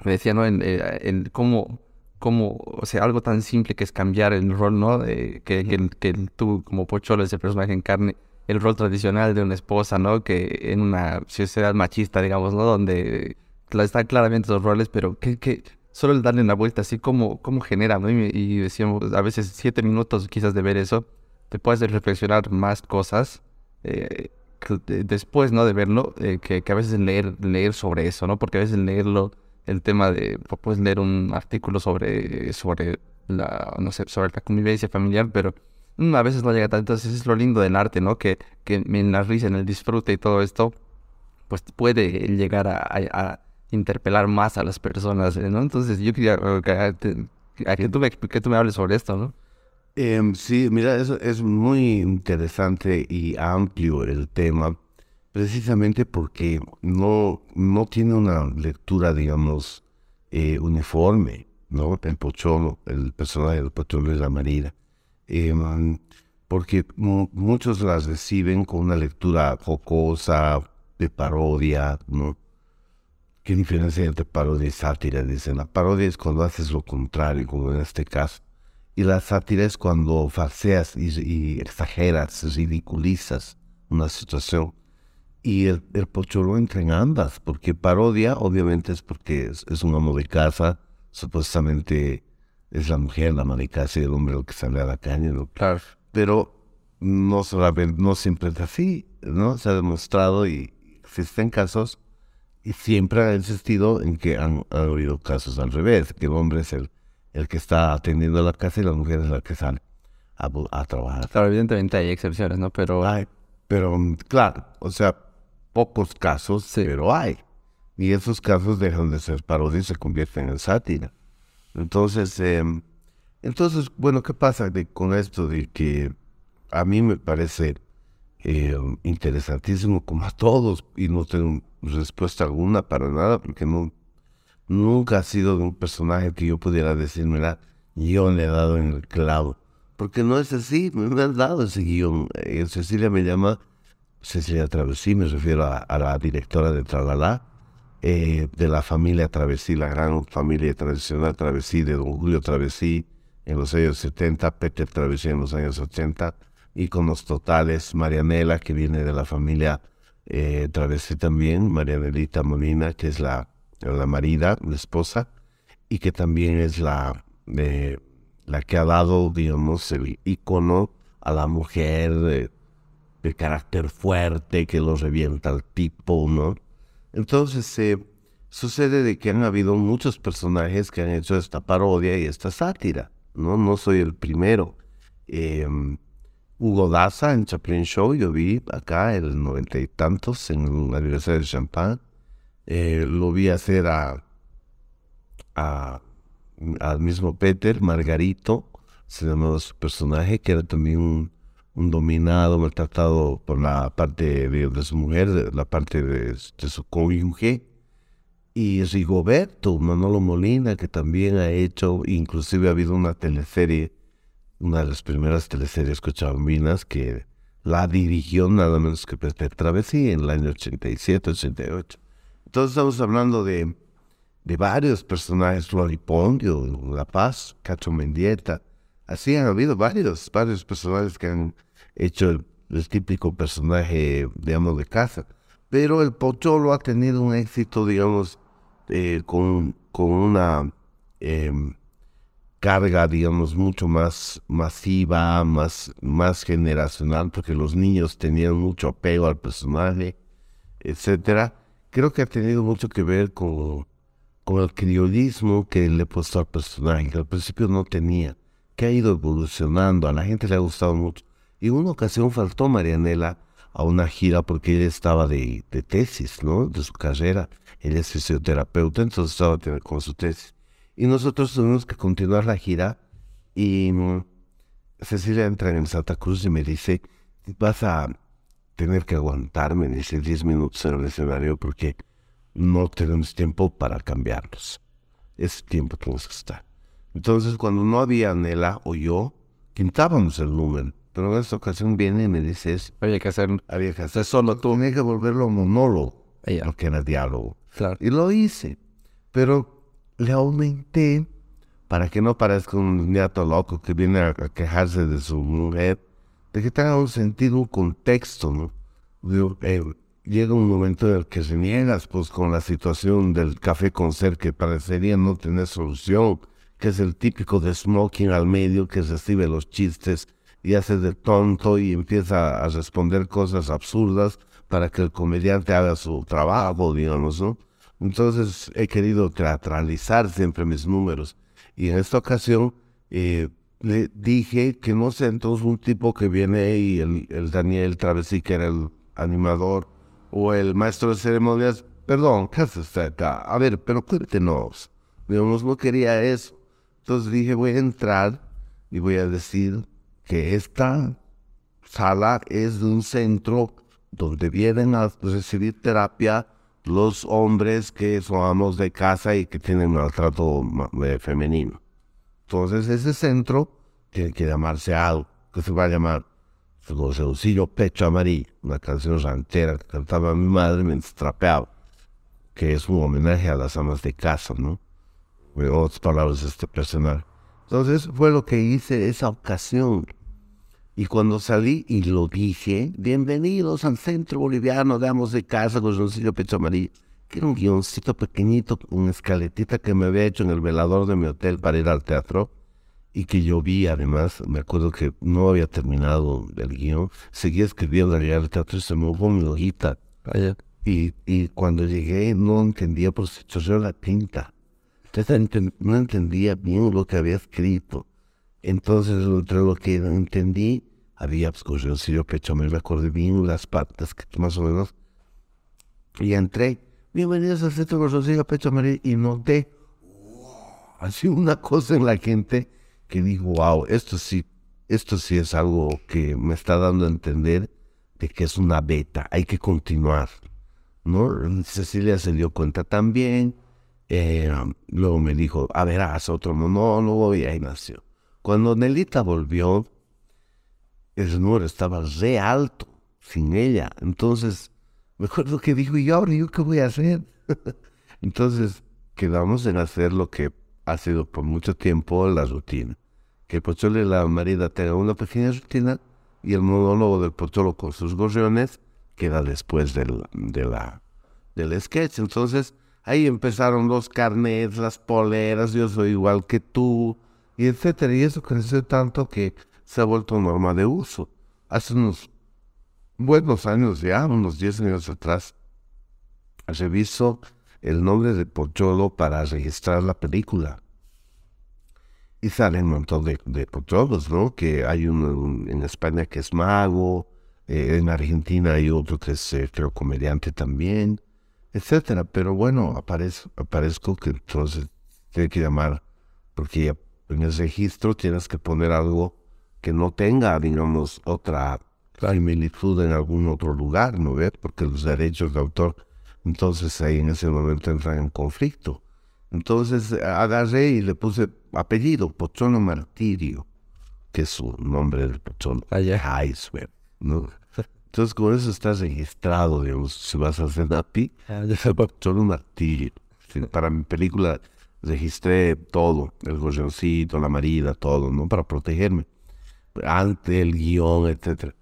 me decía, ¿no? En, eh, en cómo, cómo, o sea, algo tan simple que es cambiar el rol, ¿no? De, que, que, el- que el- tú como Pocholo, ese personaje encarne el rol tradicional de una esposa, ¿no? Que en una sociedad machista, digamos, ¿no? Donde están claramente esos roles, pero que, que solo el darle la vuelta así como, como genera, ¿no? Y, y decíamos, a veces siete minutos quizás de ver eso, te puede hacer reflexionar más cosas eh, de- después, ¿no? De verlo, eh, que, que a veces leer, leer sobre eso, ¿no? Porque a veces leerlo, el tema de, pu- puedes leer un artículo sobre, sobre la, no sé, sobre la convivencia familiar, pero mm, a veces no llega tanto. Entonces es lo lindo del arte, ¿no? Que, que en la risa, en el disfrute y todo esto, pues puede llegar a, a- a interpelar más a las personas, ¿no? Entonces yo quería eh, que, que tú me, que tú me hables sobre esto, ¿no? Em, sí, mira, es muy interesante y amplio el tema, precisamente porque no, no tiene una lectura, digamos, eh, uniforme, ¿no? El Pocholo, el personaje del Pocholo es la Marina. Em, porque mu- muchos las reciben con una lectura jocosa, de parodia, ¿no? ¿Qué diferencia entre parodia y sátira? Dicen, la parodia es cuando haces lo contrario, como en este caso. Y la sátira es cuando farseas y, y exageras, ridiculizas una situación. Y el, el pocholo entra en ambas, porque parodia obviamente es porque es, es un amo de casa, supuestamente es la mujer la ama de casa y el hombre el que sale a la calle, ¿no? Claro. pero no, siempre es así, ¿no? Se ha demostrado y existen casos y siempre ha existido en que han, han habido casos al revés, que el hombre es el, el que está atendiendo la casa y la mujer es la que sale a, trabajar. Claro, evidentemente hay excepciones, ¿no? Pero Hay, pero mm, claro, o sea, pocos casos, Sí. pero hay. Y esos casos dejan de ser parodia y se convierten en sátira. Entonces, em, entonces, bueno, ¿qué pasa de- con esto de que a mí me parece eh, interesantísimo como a todos y no tengo respuesta alguna para nada porque no nunca ha sido de un personaje que yo pudiera decir, mira, yo le he dado en el clavo. Porque no es así, me, han dado ese guion. Eh, Cecilia me llama, Cecilia Travesí, me refiero a, la directora de Tralala, eh, de la familia Travesí, la gran familia tradicional Travesí, de don Julio Travesí en los años 70, Peter Travesí en los años 80, íconos totales, Marianela, que viene de la familia eh, Travesí también, Marianelita Molina, que es la, la marida, la esposa, y que también es la, eh, la que ha dado, digamos, el ícono a la mujer de, de carácter fuerte, que lo revienta al tipo, ¿no? Entonces, eh, sucede de que han habido muchos personajes que han hecho esta parodia y esta sátira, ¿no? No soy el primero. Eh, Hugo Daza en Chaplin Show, yo vi acá el noventa y tantos en la Universidad de Champagne. Eh, lo vi hacer a, al mismo Peter, Margarito, se llamaba su personaje, que era también un, dominado, maltratado por la parte de, de su mujer, la parte de, de su cónyuge. Y Rigoberto, Manolo Molina, que también ha hecho, inclusive ha habido una teleserie, una de las primeras teleseries cochabambinas que la dirigió nada menos que Pepe Travesí en el año 87, 88. Entonces estamos hablando de, de varios personajes, Floripondio, La Paz, Cacho Mendieta. Así han habido varios, varios personajes que han hecho el, típico personaje, digamos, de casa. Pero el Pocholo ha tenido un éxito, digamos, eh, con, con una em, carga, digamos, mucho más masiva, más, más generacional, porque los niños tenían mucho apego al personaje, etcétera, creo que ha tenido mucho que ver con, con el criollismo que le he puesto al personaje, que al principio no tenía, que ha ido evolucionando, a la gente le ha gustado mucho. Y una ocasión faltó Marianela a una gira porque ella estaba de, de tesis, ¿no? De su carrera. Ella es fisioterapeuta, entonces estaba con su tesis. Y nosotros tuvimos que continuar la gira y mm, Cecilia entra en Santa Cruz y me dice, vas a tener que aguantarme, dice, 10 minutos en el escenario porque no tenemos tiempo para cambiarnos. Ese tiempo tenemos que estar. Entonces, cuando no había Nela o yo, quintábamos el número. Pero en esta ocasión viene y me dice Había que hacer... Había que hacer solo tú. Tenía que volverlo monólogo. Ella. que era diálogo. Claro. Y lo hice. Pero le aumenté para que no parezca un niato loco que viene a, quejarse de su mujer, de que tenga un sentido, un contexto, ¿no? Eh, llega un momento en el que se niegas, pues, con la situación del café con ser que parecería no tener solución, que es el típico de smoking al medio que recibe los chistes y hace de tonto y empieza a responder cosas absurdas para que el comediante haga su trabajo, digamos, ¿no? Entonces he querido teatralizar siempre mis números y en esta ocasión eh, le dije que no sé, entonces un tipo que viene y el, el Daniel Travesí, que era el animador, o el maestro de ceremonias, perdón, ¿qué hace usted acá? A ver, pero cuéntenos. Digamos, no quería eso. Entonces dije, voy a entrar y voy a decir que esta sala es de un centro donde vienen a recibir terapia los hombres que son amos de casa y que tienen maltrato eh, femenino. Entonces ese centro tiene que llamarse algo, que se va a llamar José Pecho Amarillo, una canción rantera que cantaba mi madre mientras trapeaba, que es un homenaje a las amas de casa, ¿no? En otras palabras, este personal. Entonces fue lo que hice esa ocasión. Y cuando salí y lo dije, bienvenidos al Centro Boliviano de Amos de Casa con Roncillo Pecho Amarillo, que era un guioncito pequeñito, una escaletita que me había hecho en el velador de mi hotel para ir al teatro y que yo vi además, me acuerdo que no había terminado el guion, seguía escribiendo allá al teatro y se me hubo mi hojita. Y, y cuando llegué no entendía por si chorreó la tinta. Entonces no entendía bien lo que había escrito. Entonces, entre lo que entendí, había pues, yo pecho, me acordé bien las patas, que más o menos. Y entré, bienvenidos al centro Corsoncillo Pecho María, y noté, así una cosa en la gente que dijo, wow, esto sí, esto sí es algo que me está dando a entender de que es una beta, hay que continuar. ¿no? Cecilia se dio cuenta también, eh, luego me dijo, a ver, haz otro monólogo, y ahí nació. Cuando Nelita volvió, el número estaba re alto, sin ella. Entonces, me acuerdo que dijo, ¿y ahora yo qué voy a hacer? Entonces, quedamos en hacer lo que ha sido por mucho tiempo la rutina. Que el pocholo y la marida tengan una pequeña rutina y el monólogo del pocholo con sus gorriones queda después del, de la, del sketch. Entonces, ahí empezaron los carnets, las poleras, yo soy igual que tú, y etcétera. Y eso creció tanto que se ha vuelto norma de uso. Hace unos buenos años ya, unos 10 años atrás, reviso el nombre de Pocholo para registrar la película. Y salen un montón de, Pocholos, ¿no? Que hay uno en España que es mago, eh, en Argentina hay otro que es, eh, creo, comediante también, etcétera. Pero bueno, aparezco, aparezco que entonces tiene que llamar, porque ya en el registro tienes que poner algo que no tenga, digamos, otra similitud en algún otro lugar, ¿no ves? Porque los derechos de autor, entonces ahí en ese momento entran en conflicto. Entonces agarré y le puse apellido, Pochono Martirio, que es su nombre del Pochono. Allá. ¿no? Entonces con eso está registrado, digamos, si vas a hacer API, Pochono Martirio. para mi película registré todo, el gorrioncito, la marida, todo, ¿no? Para protegerme. Antes el guion, etcétera.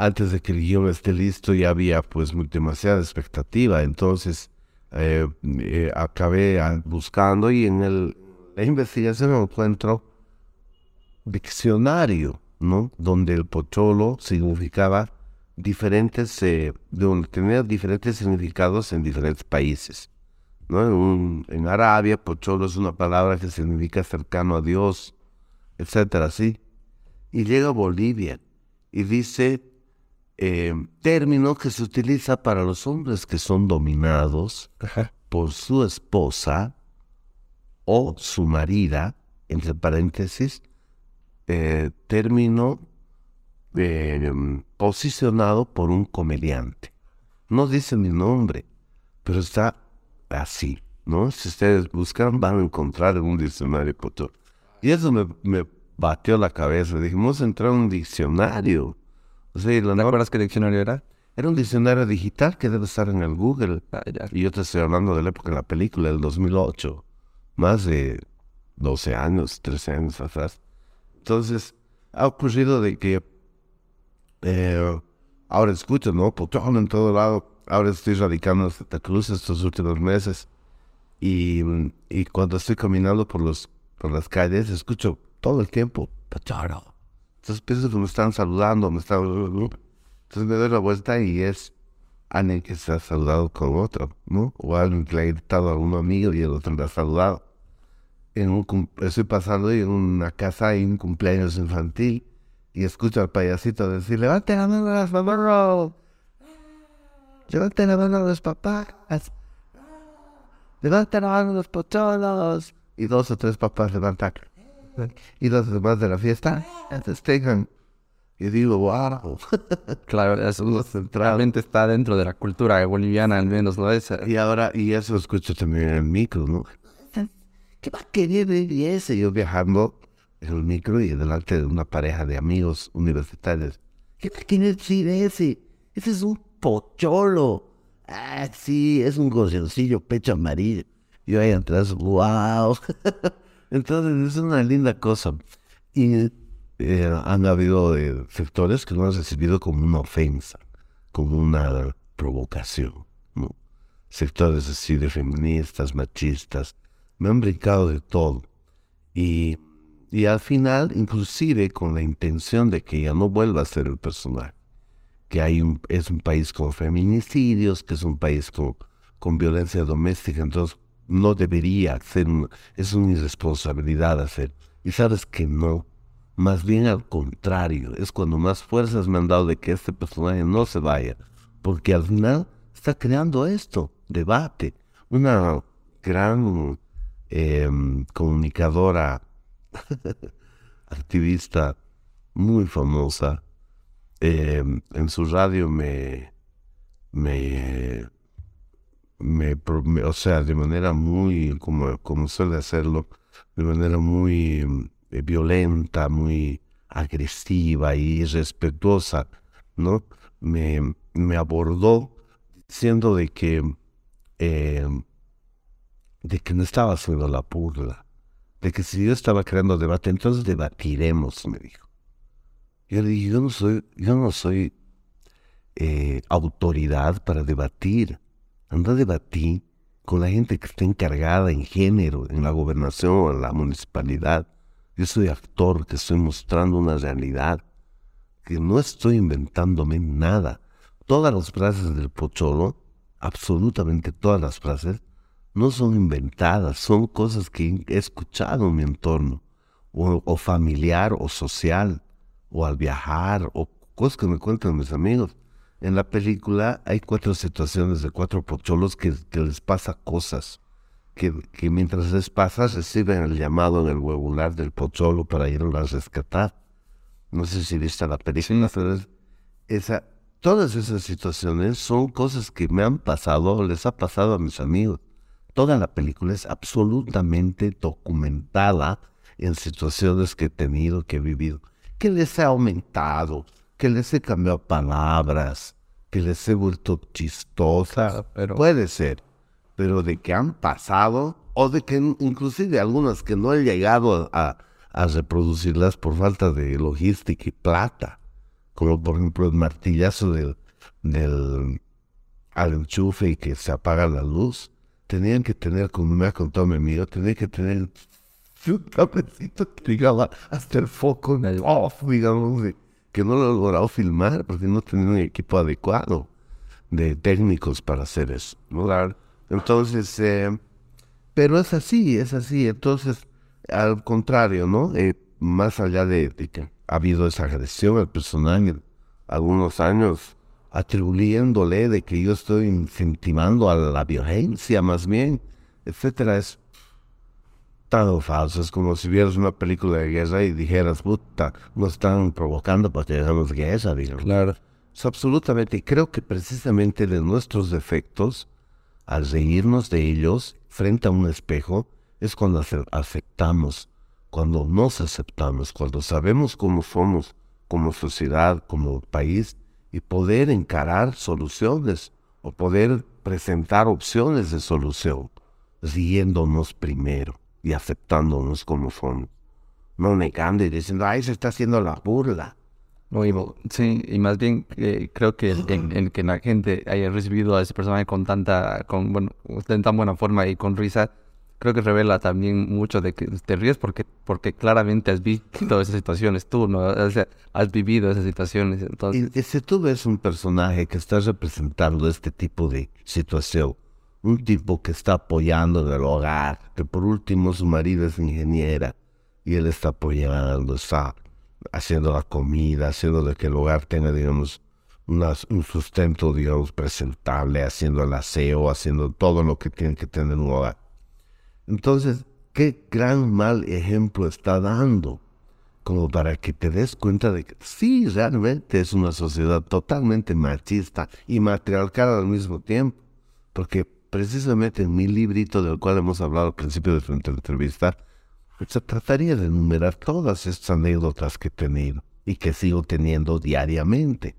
Antes de que el guion esté listo ya había pues demasiada expectativa, entonces eh, eh, acabé buscando y en el, la investigación encuentro diccionario, ¿no? Donde el pocholo significaba diferentes, eh, de, tenía diferentes significados en diferentes países. ¿no? En, en Arabia, pocholo es una palabra que significa cercano a Dios, etcétera, ¿sí? Y llega a Bolivia y dice eh, término que se utiliza para los hombres que son dominados por su esposa o su marida, entre paréntesis, eh, término eh, posicionado por un comediante. No dice mi nombre, pero está así, ¿no? Si ustedes buscan, van a encontrar en un diccionario. Y eso me, me batió la cabeza. Dijimos entrar en un diccionario. Sí, ¿No acuerdas qué diccionario era? Era un diccionario digital que debe estar en el Google. Ah, y yo te estoy hablando de la época de la película, del 2008. Más de 12 años, 13 años atrás. Entonces, ha ocurrido de que eh, ahora escucho, ¿no? Potón en todo lado. Ahora estoy radicando en Santa Cruz estos últimos meses. Y, y cuando estoy caminando por, los, por las calles, escucho todo el tiempo, Pochoro, entonces pienso que me están saludando, me están... Entonces me doy la vuelta y es alguien que se ha saludado con otro, ¿no? O alguien que le ha gritado a un amigo y el otro le ha saludado. Estoy pasando en una casa hay un cumpleaños infantil y escucho al payasito decir, levante la mano a las mamás, levante la mano a los papás, levante la mano a los pocholos. Y dos o tres papás levantan y los demás de la fiesta festejan. Y digo, wow. claro, eso centralmente está dentro de la cultura boliviana, al menos, ¿no? Es, y ahora, y eso escucho también en el micro, ¿no? ¿Qué va a querer ese? Yo viajando en el micro y delante de una pareja de amigos universitarios. ¿Qué va a querer decir ese? Ese es un pocholo. Ah, sí, es un gozoncillo pecho amarillo. Yo ahí atrás, wow. Entonces es una linda cosa. Y eh, han habido eh, sectores que no han recibido como una ofensa, como una provocación. ¿no? Sectores así de feministas, machistas, me han brincado de todo. Y, y al final, inclusive con la intención de que ya no vuelva a ser el personaje, que hay un, es un país con feminicidios, que es un país con, con violencia doméstica, entonces no debería ser, es una irresponsabilidad hacer. Y sabes que no, más bien al contrario, es cuando más fuerzas me han dado de que este personaje no se vaya, porque al final está creando esto, debate, una gran em, comunicadora, activista muy famosa, em, en su radio me, me me, o sea, de manera muy, como, como suele hacerlo, de manera muy eh, violenta, muy agresiva y respetuosa, ¿no? Me, me abordó diciendo de que, eh, de que no estaba haciendo la burla, de que si yo estaba creando debate, entonces debatiremos, me dijo. Yo le dije, yo no soy, yo no soy eh, autoridad para debatir anda a con la gente que está encargada en género, en la gobernación, en la municipalidad. Yo soy actor que estoy mostrando una realidad, que no estoy inventándome nada. Todas las frases del Pocholo, absolutamente todas las frases, no son inventadas, son cosas que he escuchado en mi entorno, o familiar, o social, o al viajar, o cosas que me cuentan mis amigos. En la película hay cuatro situaciones de cuatro pocholos que, les pasa cosas. Que, que, mientras les pasa reciben el llamado en el huevular del pocholo para ir a rescatar. No sé si viste la película, pero esa, todas esas situaciones son cosas que me han pasado o les ha pasado a mis amigos. Toda la película es absolutamente documentada en situaciones que he tenido, que he vivido, que les ha aumentado, que les he cambiado palabras, que les he vuelto chistosa, pero... puede ser, pero de que han pasado, o de que inclusive algunas que no he llegado a, reproducirlas por falta de logística y plata, como por ejemplo el martillazo del, del al enchufe y que se apaga la luz, tenían que tener, como me ha contado mi amigo, tenían que tener un cabecito que llegaba hasta el foco en el off, digamos, que no lo he logrado filmar porque no tenía un equipo adecuado de técnicos para hacer eso. ¿no? Entonces, eh, pero es así, es así. Entonces, al contrario, ¿no? Eh, más allá de, que ha habido esa agresión al personaje algunos años, atribuyéndole de que yo estoy incentivando a la violencia más bien, etcétera, es tan falso. Es como si vieras una película de guerra y dijeras, puta, nos están provocando para que hagamos guerra, digamos. Claro. Es absolutamente, y creo que precisamente de nuestros defectos, al reírnos de ellos frente a un espejo, es cuando aceptamos, cuando nos aceptamos, cuando sabemos cómo somos como sociedad, como país, y poder encarar soluciones o poder presentar opciones de solución, riéndonos primero y aceptándonos como somos. No negando y diciendo, ay, se está haciendo la burla. sí, y más bien eh, creo que el, que la gente haya recibido a ese personaje con tanta, con, bueno, de tan buena forma y con risa, creo que revela también mucho de que te ríes porque, porque claramente has visto esas situaciones tú, ¿no? O sea, has vivido esas situaciones. Entonces... Y, si tú ves un personaje que está representando este tipo de situación, un tipo que está apoyando en el hogar, que por último su marido es ingeniera y él está apoyando, está haciendo la comida, haciendo de que el hogar tenga, digamos, un sustento, digamos, presentable, haciendo el aseo, haciendo todo lo que tiene que tener un hogar entonces, qué gran mal ejemplo está dando, como para que te des cuenta de que sí, realmente es una sociedad totalmente machista y matriarcal al mismo tiempo. Porque precisamente en mi librito del cual hemos hablado al principio de la entrevista, se trataría de enumerar todas estas anécdotas que he tenido y que sigo teniendo diariamente.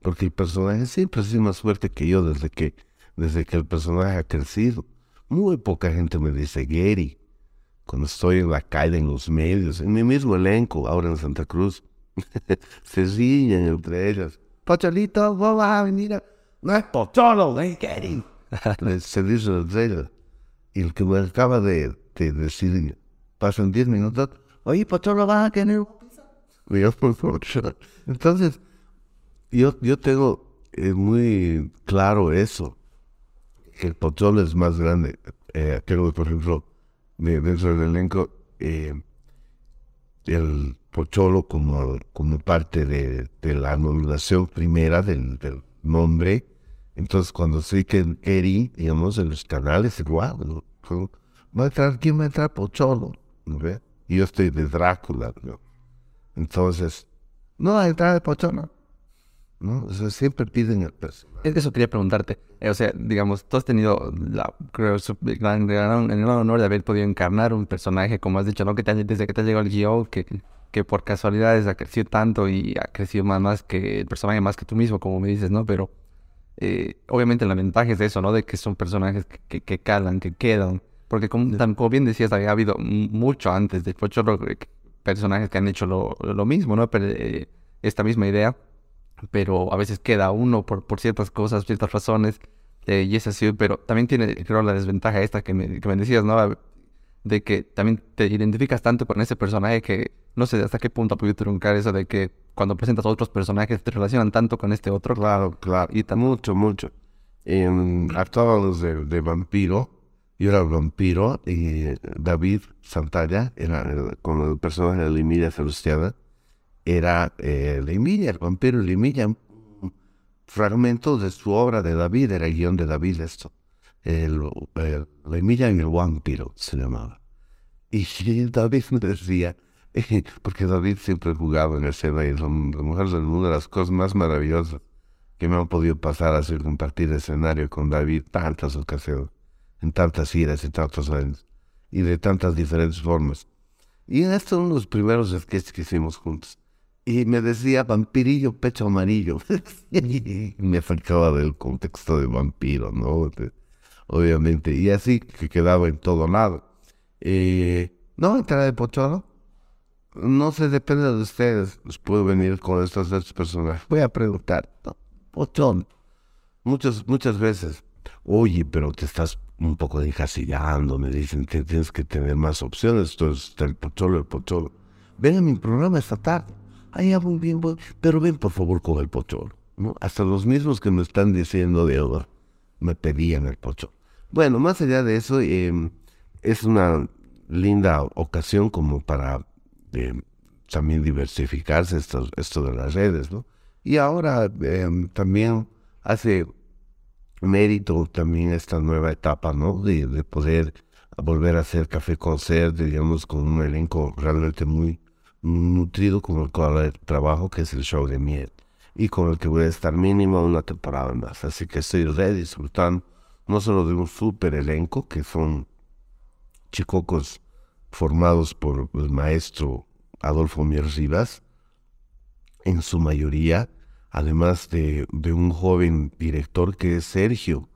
Porque el personaje siempre ha sido más fuerte que yo desde que, desde que el personaje ha crecido. Muy poca gente me dice Gary. Cuando estoy en la calle, en los medios, en mi mismo elenco, ahora en Santa Cruz, se ríen entre ellas. Pocholito, vos vas a venir a... No es Pocholo, es Gary. Se dice entre ellas. Y el que me acaba de, de decir, pasan 10 minutos, oye, Pocholo, vas a tener Entonces, yo, yo tengo eh, muy claro eso el Pocholo es más grande. Eh, por ejemplo, dentro del elenco, eh, el Pocholo como, como parte de, la nominación primera del, nombre. Entonces, cuando soy que Eri, digamos, en los canales, igual, va a entrar, ¿quién va a entrar? Pocholo. Y yo estoy de Drácula. Entonces, no va a entrar el Pocholo. ¿no? siempre piden el Eso quería preguntarte. Eh, o sea, digamos, tú has tenido la, creo, el gran honor de haber podido encarnar un personaje, como has dicho, ¿no? Que desde que te llegado el guion, que, que por casualidades ha crecido tanto y ha crecido más, más que el personaje, más que tú mismo, como me dices, ¿no? Pero eh, obviamente la ventaja es eso, ¿no? De que son personajes que, que, calan, que quedan. Porque como, como, bien decías, había habido mucho antes de Pocholo personajes que han hecho lo, lo mismo, ¿no? Pero, eh, esta misma idea pero a veces queda uno por, por ciertas cosas, ciertas razones, eh, y es así, pero también tiene, creo, la desventaja esta que me, que me decías, ¿no? De que también te identificas tanto con ese personaje que no sé hasta qué punto ha podido truncar eso de que cuando presentas a otros personajes te relacionan tanto con este otro. Claro, claro. Y mucho, mucho. En, actuábamos de, de vampiro, yo era el vampiro y David Santalla era con el personaje de Emilia Salustiana era eh, el vampiro Emilia, un fragmento de su obra de David, era el guion de David esto. El, Emilia y el vampiro se llamaba. Y David me decía, porque David siempre jugaba en escena y son las mujeres del mundo las cosas más maravillosas que me han podido pasar a hacer compartir escenario con David tantas ocasiones, en tantas iras y tantos años, y de tantas diferentes formas. Y estos son los primeros sketches que hicimos juntos. Y me decía vampirillo, pecho amarillo. me sacaba del contexto de vampiro, ¿no? Obviamente. Y así que quedaba en todo lado. Eh, no, entrada de Pocholo. No sé, depende de ustedes. Puedo venir con estos dos personajes. Voy a preguntar. Pocholo. Muchas, muchas veces. Oye, pero te estás un poco encasillando. Me dicen que tienes que tener más opciones. Entonces, el Pocholo, el Pocholo. Ven a mi programa esta tarde Ay, muy bien, pero ven por favor con el pocholo. ¿no? Hasta los mismos que me están diciendo de ahora me pedían el pocholo. Bueno, más allá de eso, em, es una linda ocasión como para em, también diversificarse esto, esto de las redes, ¿no? Y ahora em, también hace mérito también esta nueva etapa, ¿no? De, de poder volver a hacer café concert, digamos, con un elenco realmente muy nutrido con el cual trabajo, que es el show de miel, y con el que voy a estar mínimo una temporada más. Así que estoy re disfrutando no solo de un super elenco, que son chicocos formados por el maestro Adolfo Mier Rivas, en su mayoría, además de, de, un joven director que es Sergio,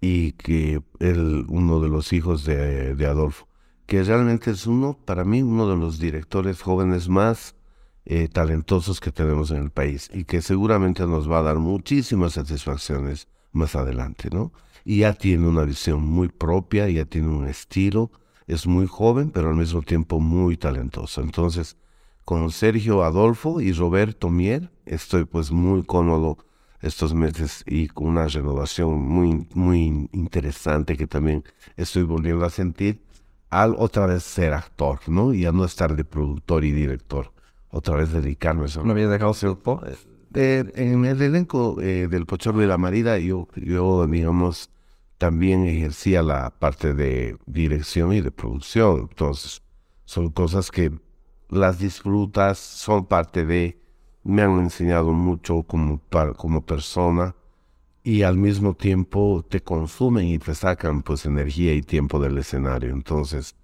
y que él, uno de los hijos de, de Adolfo que realmente es uno, para mí, uno de los directores jóvenes más eh, talentosos que tenemos en el país y que seguramente nos va a dar muchísimas satisfacciones más adelante, ¿no? Y ya tiene una visión muy propia, ya tiene un estilo, es muy joven, pero al mismo tiempo muy talentoso. Entonces, con Sergio Adolfo y Roberto Mier, estoy pues muy cómodo estos meses y con una renovación muy, muy interesante que también estoy volviendo a sentir al otra vez ser actor, ¿no? Y a no estar de productor y director. Otra vez dedicarme a eso. ¿No había dejado ser eh, en el elenco eh, del Pochorro y la Marida, yo, yo, digamos, también ejercía la parte de dirección y de producción. Entonces, son cosas que las disfrutas, son parte de, me han enseñado mucho como, como persona y al mismo tiempo te consumen y te sacan pues energía y tiempo del escenario. Entonces,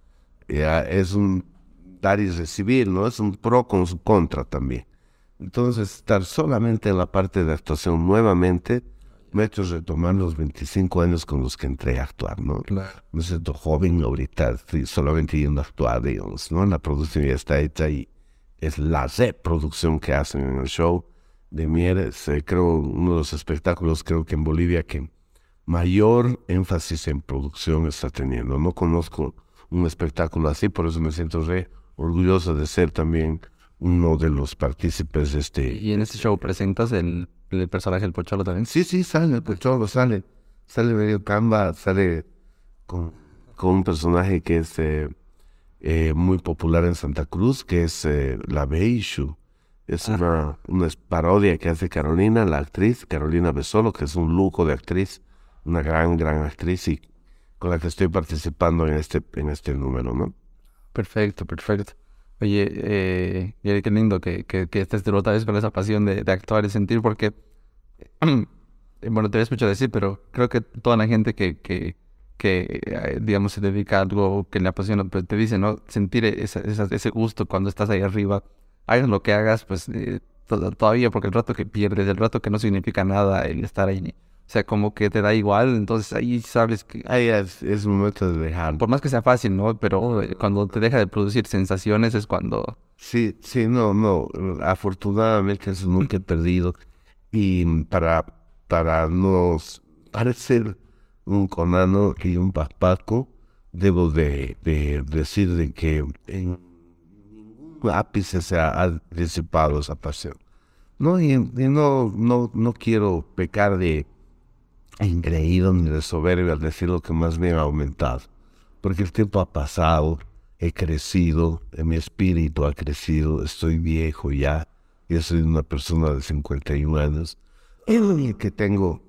es un dar y recibir, ¿no? Es un pro con su contra también. Entonces, estar solamente en la parte de actuación nuevamente hecho retomar los 25 años con los que entré a actuar, ¿no? Claro. Me siento joven ahorita, estoy solamente yendo a actuar, digamos, ¿no? La producción ya está hecha y es la reproducción que hacen en el show de Mieres, eh, creo, uno de los espectáculos, creo que en Bolivia, que mayor énfasis en producción está teniendo. No conozco un espectáculo así, por eso me siento re orgulloso de ser también uno de los partícipes de este... ¿Y en este show presentas el, el personaje del Pocholo también? Sí, sí, sale el Pocholo, sale. Sale medio camba, sale con, con un personaje que es eh, eh, muy popular en Santa Cruz, que es la Beishu es una, una, parodia que hace Carolina, la actriz, Carolina Besolo, que es un lujo de actriz, una gran, gran actriz y con la que estoy participando en este, en este número, ¿no? Perfecto, perfecto. Oye, eh, qué lindo que, que, que estés de otra vez con esa pasión de, actuar y sentir, porque, bueno, te había escuchado decir, pero creo que toda la gente que, que, que eh, digamos, se dedica a algo que le apasiona, pues te dice, ¿no? Sentir esa, ese gusto cuando estás ahí arriba hagas lo que hagas, pues eh, todavía, porque el rato que pierdes, el rato que no significa nada el estar ahí, o sea, como que te da igual, entonces ahí sabes que... Ahí es, es momento de dejar. Por más que sea fácil, ¿no? Pero cuando te deja de producir sensaciones es cuando... Sí, sí, no, no. Afortunadamente eso nunca he perdido. Y para, para no parecer un conano y un papaco, debo de, de decir de que en ápice se ha, disipado esa pasión. No, y, no, no, no quiero pecar de engreído ni de soberbia al decir lo que más me ha aumentado, porque el tiempo ha pasado, he crecido, mi espíritu ha crecido, estoy viejo ya, yo soy una persona de 51 años, y que tengo,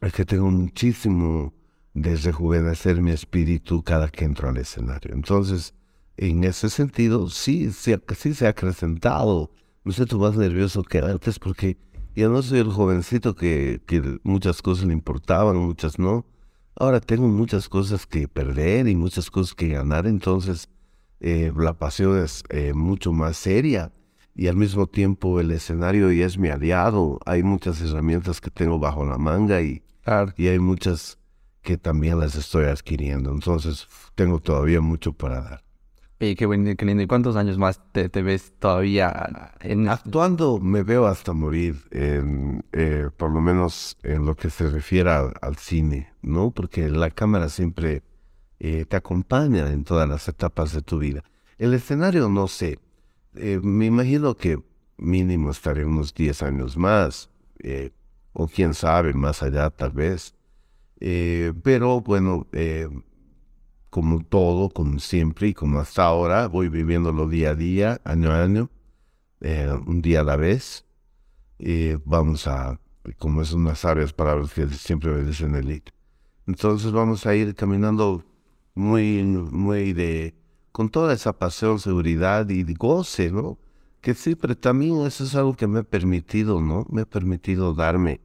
es que tengo muchísimo de rejuvenecer mi espíritu cada que entro al escenario. Entonces, en ese sentido, sí, sí, sí se ha acrecentado. Me siento más nervioso que antes porque ya no soy el jovencito que, que muchas cosas le importaban, muchas no. Ahora tengo muchas cosas que perder y muchas cosas que ganar, entonces eh, la pasión es eh, mucho más seria y al mismo tiempo el escenario ya es mi aliado. Hay muchas herramientas que tengo bajo la manga y, y hay muchas que también las estoy adquiriendo. Entonces tengo todavía mucho para dar. Y qué, bueno, qué lindo. ¿Y cuántos años más te, ves todavía en... Actuando me veo hasta morir, eh, por lo menos en lo que se refiere al, cine, ¿no? Porque la cámara siempre eh, te acompaña en todas las etapas de tu vida. El escenario, no sé. Eh, me imagino que mínimo estaré unos 10 años más, o quién sabe, más allá tal vez. Pero bueno, como todo, como siempre y como hasta ahora, voy viviéndolo día a día, año a año, un día a la vez. Y vamos a, como es unas áreas palabras que siempre me dicen el Entonces vamos a ir caminando muy, muy de, con toda esa pasión, seguridad y goce, ¿no? Que pero también eso es algo que me ha permitido, ¿no? Me ha permitido darme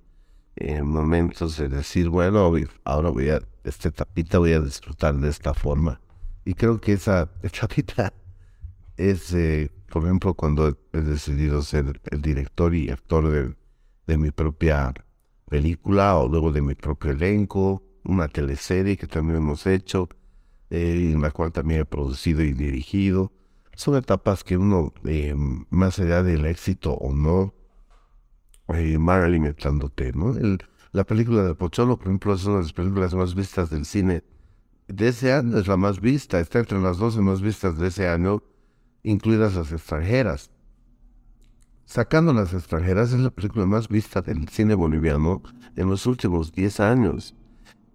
eh, momentos de decir, bueno, ahora voy a, esta tapita voy a disfrutar de esta forma. Y creo que esa etapita es, eh, por ejemplo, cuando he decidido ser el director y actor de, de mi propia película o luego de mi propio elenco, una teleserie que también hemos hecho eh, en la cual también he producido y dirigido. Son etapas que uno, eh, más allá del éxito o no, eh, van alimentándote, ¿no? La película de Pocholo, por ejemplo, es una de las películas más vistas del cine de ese año, es la más vista, está entre las 12 más vistas de ese año, incluidas las extranjeras. Sacando las extranjeras, es la película más vista del cine boliviano en los últimos 10 años.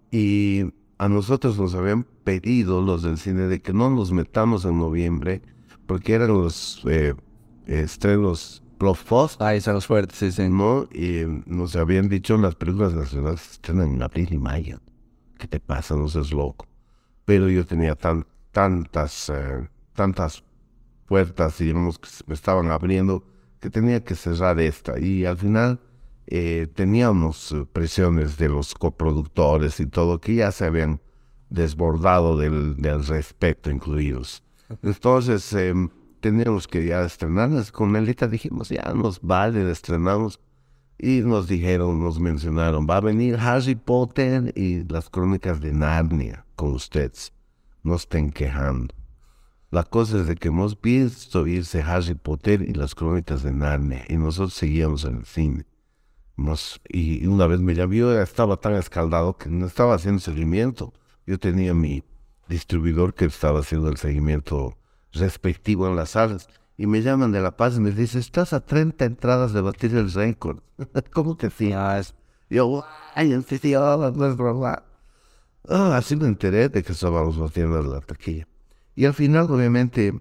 Y a nosotros nos habían pedido los del cine de que no nos metamos en noviembre porque eran los eh, estrenos Post. Ah, son los fuertes, sí, sí. ¿no? Y nos habían dicho las películas nacionales se estrenan en abril y mayo. ¿Qué te pasa? No seas loco. Pero yo tenía tan, tantas, eh, tantas puertas, digamos, que me estaban abriendo, que tenía que cerrar esta. Y al final eh, teníamos eh, presiones de los coproductores y todo que ya se habían desbordado del, del respeto incluidos. Entonces em, teníamos que ya estrenarlas. Con Melita dijimos, ya nos vale, estrenamos. Y nos dijeron, nos mencionaron, va a venir Harry Potter y las crónicas de Narnia con ustedes. No estén quejando. La cosa es de que hemos visto irse Harry Potter y las crónicas de Narnia y nosotros seguíamos en el cine y una vez me llamó, estaba tan escaldado que no estaba haciendo seguimiento. Yo tenía mi distribuidor que estaba haciendo el seguimiento respectivo en las salas. Y me llaman de La Paz y me dicen, estás a 30 entradas de batir el récord. ¿Cómo te sientes? Yo, ay, en serio, no es. Ah, así me enteré de que estábamos batiendo la taquilla. Y al final, obviamente,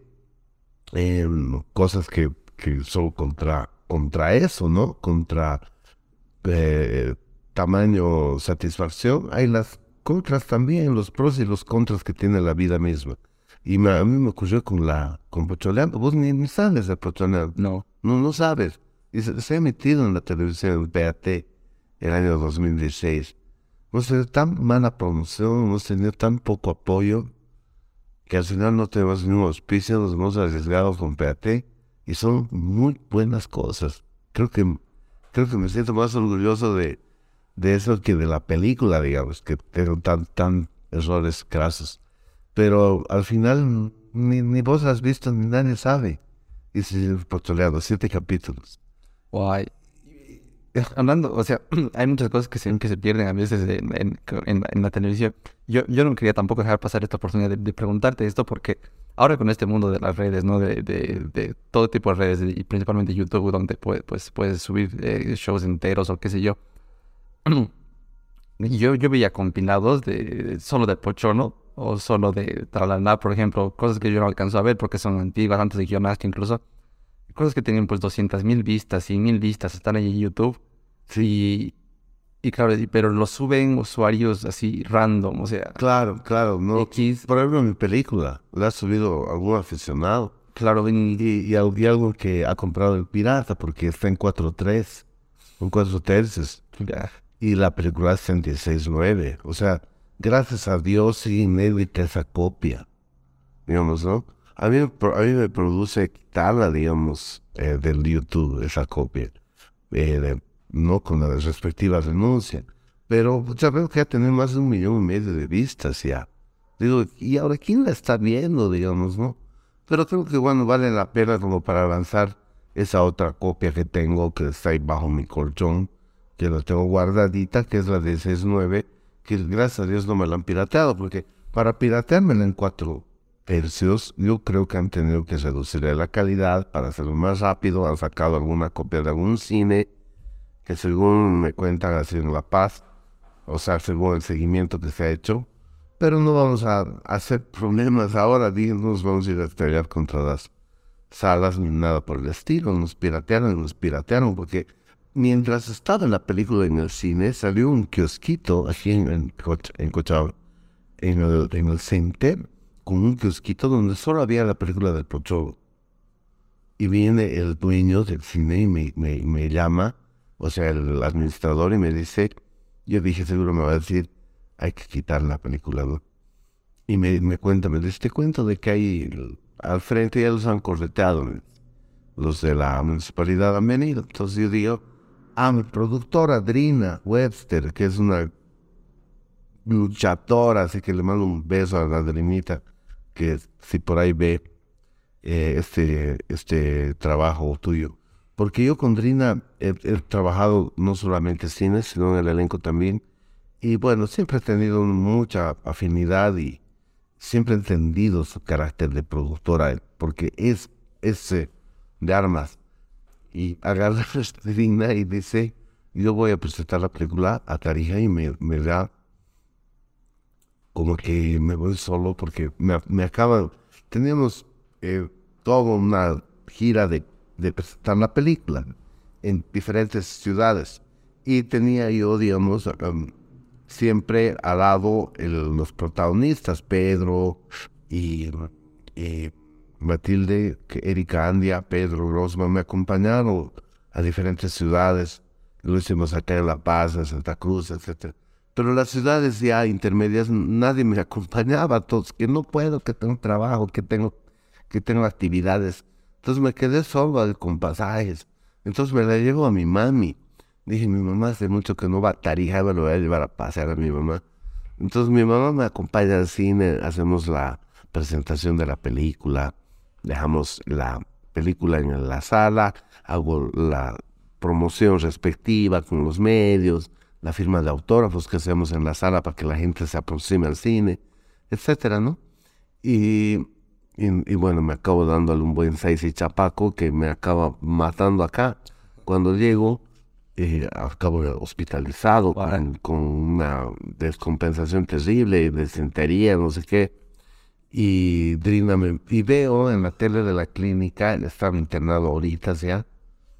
em, cosas que, que son contra, contra eso, ¿no? Contra eh, tamaño satisfacción, hay las contras también, los pros y los contras que tiene la vida misma. Y a mí me ocurrió con la con Pocholeando. Vos ni, sabes de Pocholeando. No. No, no sabes. Y se, ha emitido en la televisión, en PAT, el año 2016. Hemos tenido tan mala promoción, hemos tenido tan poco apoyo, que al final no tenemos ningún auspicio, nos hemos arriesgado con PAT. Y son muy buenas cosas. Creo que creo que me siento más orgulloso de, de eso que de la película, digamos, que tengo tan, tan errores grasos. Pero al final ni, ni vos has visto ni nadie sabe. Y se pocholeado, siete capítulos. Guay. Hablando, o sea, hay muchas cosas que se, que se pierden a veces en, en, la televisión. Yo, yo no quería tampoco dejar pasar esta oportunidad de preguntarte esto porque ahora con este mundo de las redes, ¿no? De, de, todo tipo de redes y principalmente YouTube, donde puedes, pues, puedes subir eh, shows enteros o qué sé yo. yo, yo veía compilados de solo de Pochono o solo de Tralala, por ejemplo, cosas que yo no alcanzo a ver porque son antiguas, antes de Guionaste incluso. Cosas que tienen pues 200 mil vistas, y mil vistas, están ahí en YouTube. Sí. Y claro, pero lo suben usuarios así random, o sea. Claro, claro, no. X. Por ejemplo, mi película la ha subido algún aficionado. Claro, y, y, algo que ha comprado el pirata porque está en 4.3, en 4 tercios. Y la película está en 16.9. O sea, gracias a Dios sí inédita esa copia. Digamos, ¿no? A mí, a mí me produce quitarla, digamos, eh, del YouTube, esa copia. Eh, no con la respectiva renuncia. Pero ya veo que ya tiene más de un millón y medio de vistas ya. Digo, ¿y ahora quién la está viendo, digamos, no? Pero creo que, bueno, vale la pena como para lanzar esa otra copia que tengo, que está ahí bajo mi colchón, que la tengo guardadita, que es la de 6.9, que gracias a Dios no me la han pirateado, porque para pirateármela en 4, tercios, yo creo que han tenido que reducir la calidad para hacerlo más rápido. Han sacado alguna copia de algún cine que según me cuentan sido en La Paz, o sea, según el seguimiento que se ha hecho. Pero no vamos a hacer problemas ahora, no nos vamos a ir a estrellar contra las salas ni nada por el estilo. Nos piratearon, nos piratearon, porque mientras estaba la película en el cine, salió un kiosquito aquí en, en, en el, en el con un kiosquito donde solo había la película del Pocholo. Y viene el dueño del cine y me, me, llama, o sea, el administrador, y me dice, yo dije, seguro me va a decir, hay que quitar la película, ¿no? Y me, me cuenta, me dice, cuento de que hay al frente ya los han correteado, los de la municipalidad han venido. Entonces yo digo, a mi productora Drina Webster, que es una luchadora, así que le mando un beso a la Drinita, que si por ahí ve eh, este, este trabajo tuyo. Porque yo con Drina he, trabajado no solamente en cine, sino en el elenco también. Y bueno, siempre he tenido mucha afinidad y siempre he entendido su carácter de productora, porque es ese de armas y agarra esta digna y dice, yo voy a presentar la película a Tarija y me, da como que me voy solo porque me, me acaban, teníamos eh, toda una gira de, de presentar la película en diferentes ciudades. Y tenía yo, digamos, um, siempre al lado los protagonistas, Pedro y, y Matilde, Erika Andia, Pedro Grossman me acompañaron a diferentes ciudades. Lo hicimos acá en La Paz, en Santa Cruz, etc. Pero las ciudades ya intermedias nadie me acompañaba, todos, que no puedo, que tengo trabajo, que tengo, que tengo actividades. Entonces me quedé solo con pasajes. Entonces me la llevo a mi mami. Dije, mi mamá hace mucho que no va a Tarija, me lo voy a llevar a pasear a mi mamá. Entonces mi mamá me acompaña al cine, hacemos la presentación de la película, dejamos la película en la sala, hago la promoción respectiva con los medios, la firma de autógrafos que hacemos en la sala para que la gente se aproxime al cine, etcétera, ¿no? Y, y, bueno, me acabo dándole un buen seis y chapaco que me acaba matando acá. Cuando llego, eh, acabo hospitalizado con, con, una descompensación terrible, desentería, no sé qué. Y Drina y veo en la tele de la clínica, estaba internado ahorita ya,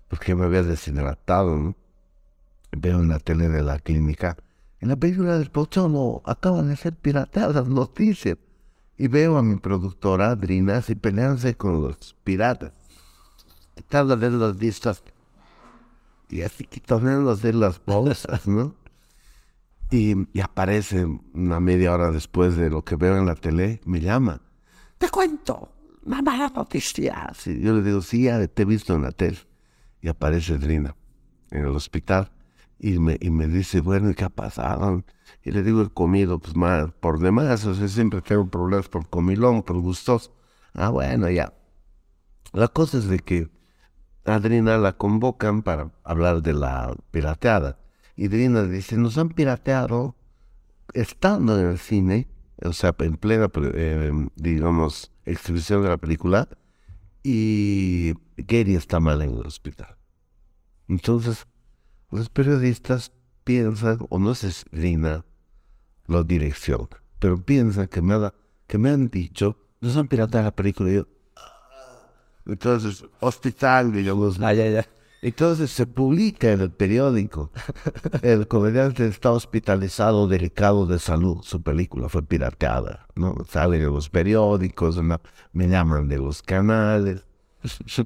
porque me había deshidratado, ¿no? Veo en la tele de la clínica, en la película del Pocholo acaban de ser pirateadas noticias. Y veo a mi productora, Drina, así peleándose con los piratas. de las vistas. Y así quitándose de las bolsas, ¿no? Y, aparece una media hora después de lo que veo en la tele, me llama. Te cuento, mamá noticias. Y yo le digo, sí, ya te he visto en la tele. Y aparece Drina en el hospital y me, y me dice, bueno, ¿y qué ha pasado? Y le digo, he comido, pues mal, por demás, o sea, siempre tengo problemas por comilón, por gustos. Ah, bueno, ya. La cosa es de que a Drina la convocan para hablar de la pirateada. Y Drina dice, nos han pirateado estando en el cine, o sea, en plena, eh, digamos, exhibición de la película, y Gary está mal en el hospital. Entonces, los periodistas piensan, o no sé si Drina lo dirección, pero piensan que me, que me han dicho, nos han pirateado la película. Y yo, ah". entonces, hospital, digamos. Ah, ya, ya. Entonces se publica en el periódico. El comediante está hospitalizado, delicado de salud. Su película fue pirateada. ¿no? Sale en los periódicos, me llaman de los canales.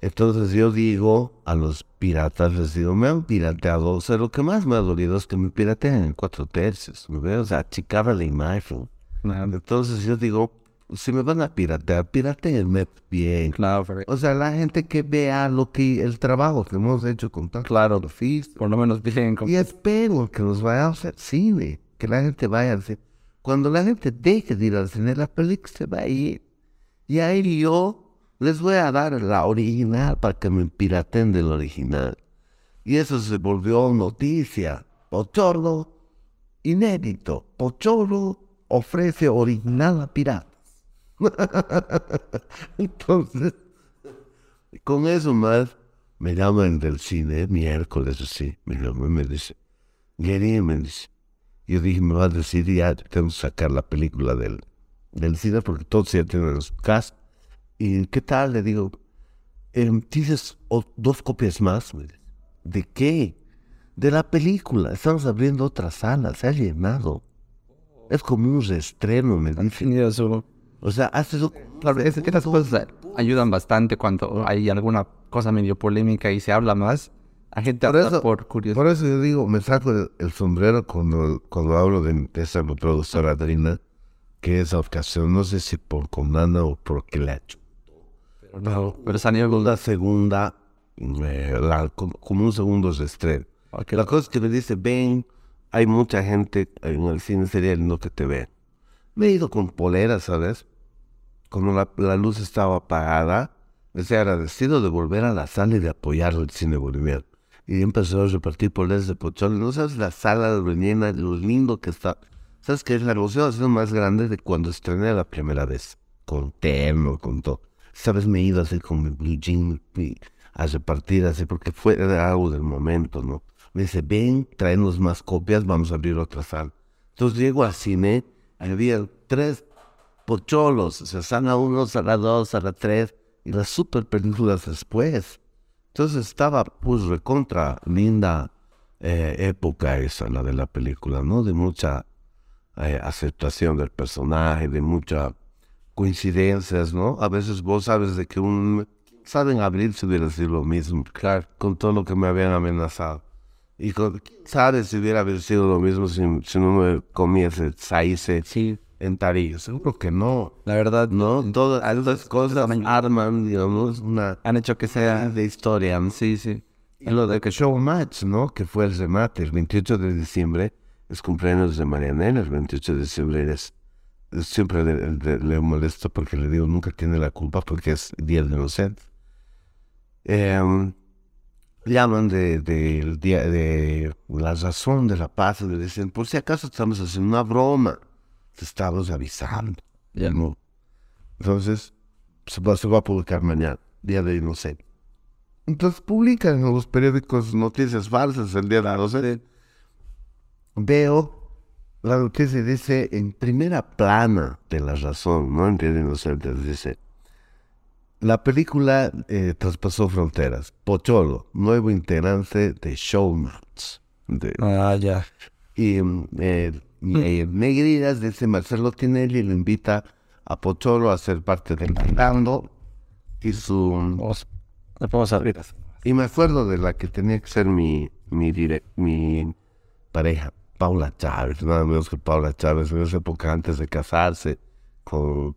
Entonces yo digo a los piratas, les digo, me han pirateado. O sea, lo que más me ha dolido es que me piratean en cuatro tercios. ¿me veo? O sea, achicaba la imagen. Entonces yo digo, si me van a piratear, pirateenme bien. Claro, O sea, la gente que vea lo que, el trabajo que hemos hecho con tan claro, por lo menos bien. Y espero que nos vaya a hacer cine, que la gente vaya al cine. Cuando la gente deje de ir al cine, la película se va a ir. Y ahí yo les voy a dar la original para que me piraten del original. Y eso se volvió noticia. Pocholo, inédito. Pocholo ofrece original a pirata. Entonces, con eso más, me llaman del cine, miércoles así, me llaman y me dice, Gary, me dice, yo dije, me va a decir, ya tenemos que sacar la película del, del cine porque todos ya tienen su cast. ¿Y qué tal? Le digo, em, ¿tienes dos copias más? Me dice. ¿De qué? De la película. Estamos abriendo otra sala, se ha llenado. Es como un reestreno, me dice. O sea, haces un- Claro, es que esas cosas ayudan bastante cuando hay alguna cosa medio polémica y se habla más. La gente Por habla eso- por curiosidad. Por eso yo digo, me saco el, el sombrero cuando, cuando hablo de, de esa productora Adrina, que esa ocasión, no sé si por comanda o porque ha hecho. No, pero salió con La segunda, eh, la- como, como un segundo de estreno. Ok. La cosa es que me dice, ven, hay mucha gente en el cine, sería lindo que te vean. Me he ido con polera, ¿sabes? Cuando la, la luz estaba apagada, estoy agradecido de volver a la sala y de apoyar el cine boliviano. Y empezó a repartir poleras de pocholo. No sabes la sala llena, lo lindo que está. ¿Sabes qué? Es la emoción más grande de cuando estrené la primera vez. Con terno, con todo. ¿Sabes? Me he ido así con mi blue jean a repartir así porque fue algo del momento, ¿no? Me dice, ven, traenos más copias, vamos a abrir otra sala. Entonces llego al cine, había tres pocholos, o sea, sala 1, sala 2, sala 3, y las super películas después. Entonces estaba, pues, recontra linda eh, época esa, la de la película, ¿no? De mucha eh, aceptación del personaje, de muchas coincidencias, ¿no? A veces vos sabes de que un... Saben abrir si hubiera sido lo mismo, claro, con todo lo que me habían amenazado. Y con, ¿sabes si hubiera sido lo mismo si, no me comiese saíse Sí, en Tarillo? Seguro que no. la verdad, No, todas estas cosas arman, digamos, una han hecho que sea. de historia. ¿no? Sí, sí. Y lo de que Showmatch, ¿no? Que fue el remate, el 28 de diciembre, es cumpleaños de Marianela, el 28 de diciembre es... Siempre le, le- le molesto porque le digo, nunca tiene la culpa porque es Día de Inocentes. Em, llaman de, del día de la razón de la paz le dicen, por si acaso estamos haciendo una broma, te estamos avisando. Ya. ¿no? Entonces, se va, se va a publicar mañana, Día de Inocente. Entonces publican en los periódicos noticias falsas el Día de Inocente. Veo la noticia dice en primera plana de la razón, no en Día de Inocente, dice la película eh, traspasó fronteras. Pocholo, nuevo integrante de Showmatch. De, Ah, ya. y mm, eh, eh, Negridas dice Marcelo Tinelli lo invita a Pocholo a ser parte del bailando y su Vamos, le podemos abrir. y me acuerdo de la que tenía que ser mi mi direc- mi pareja Paula Chávez nada menos que Paula Chávez en esa época antes de casarse con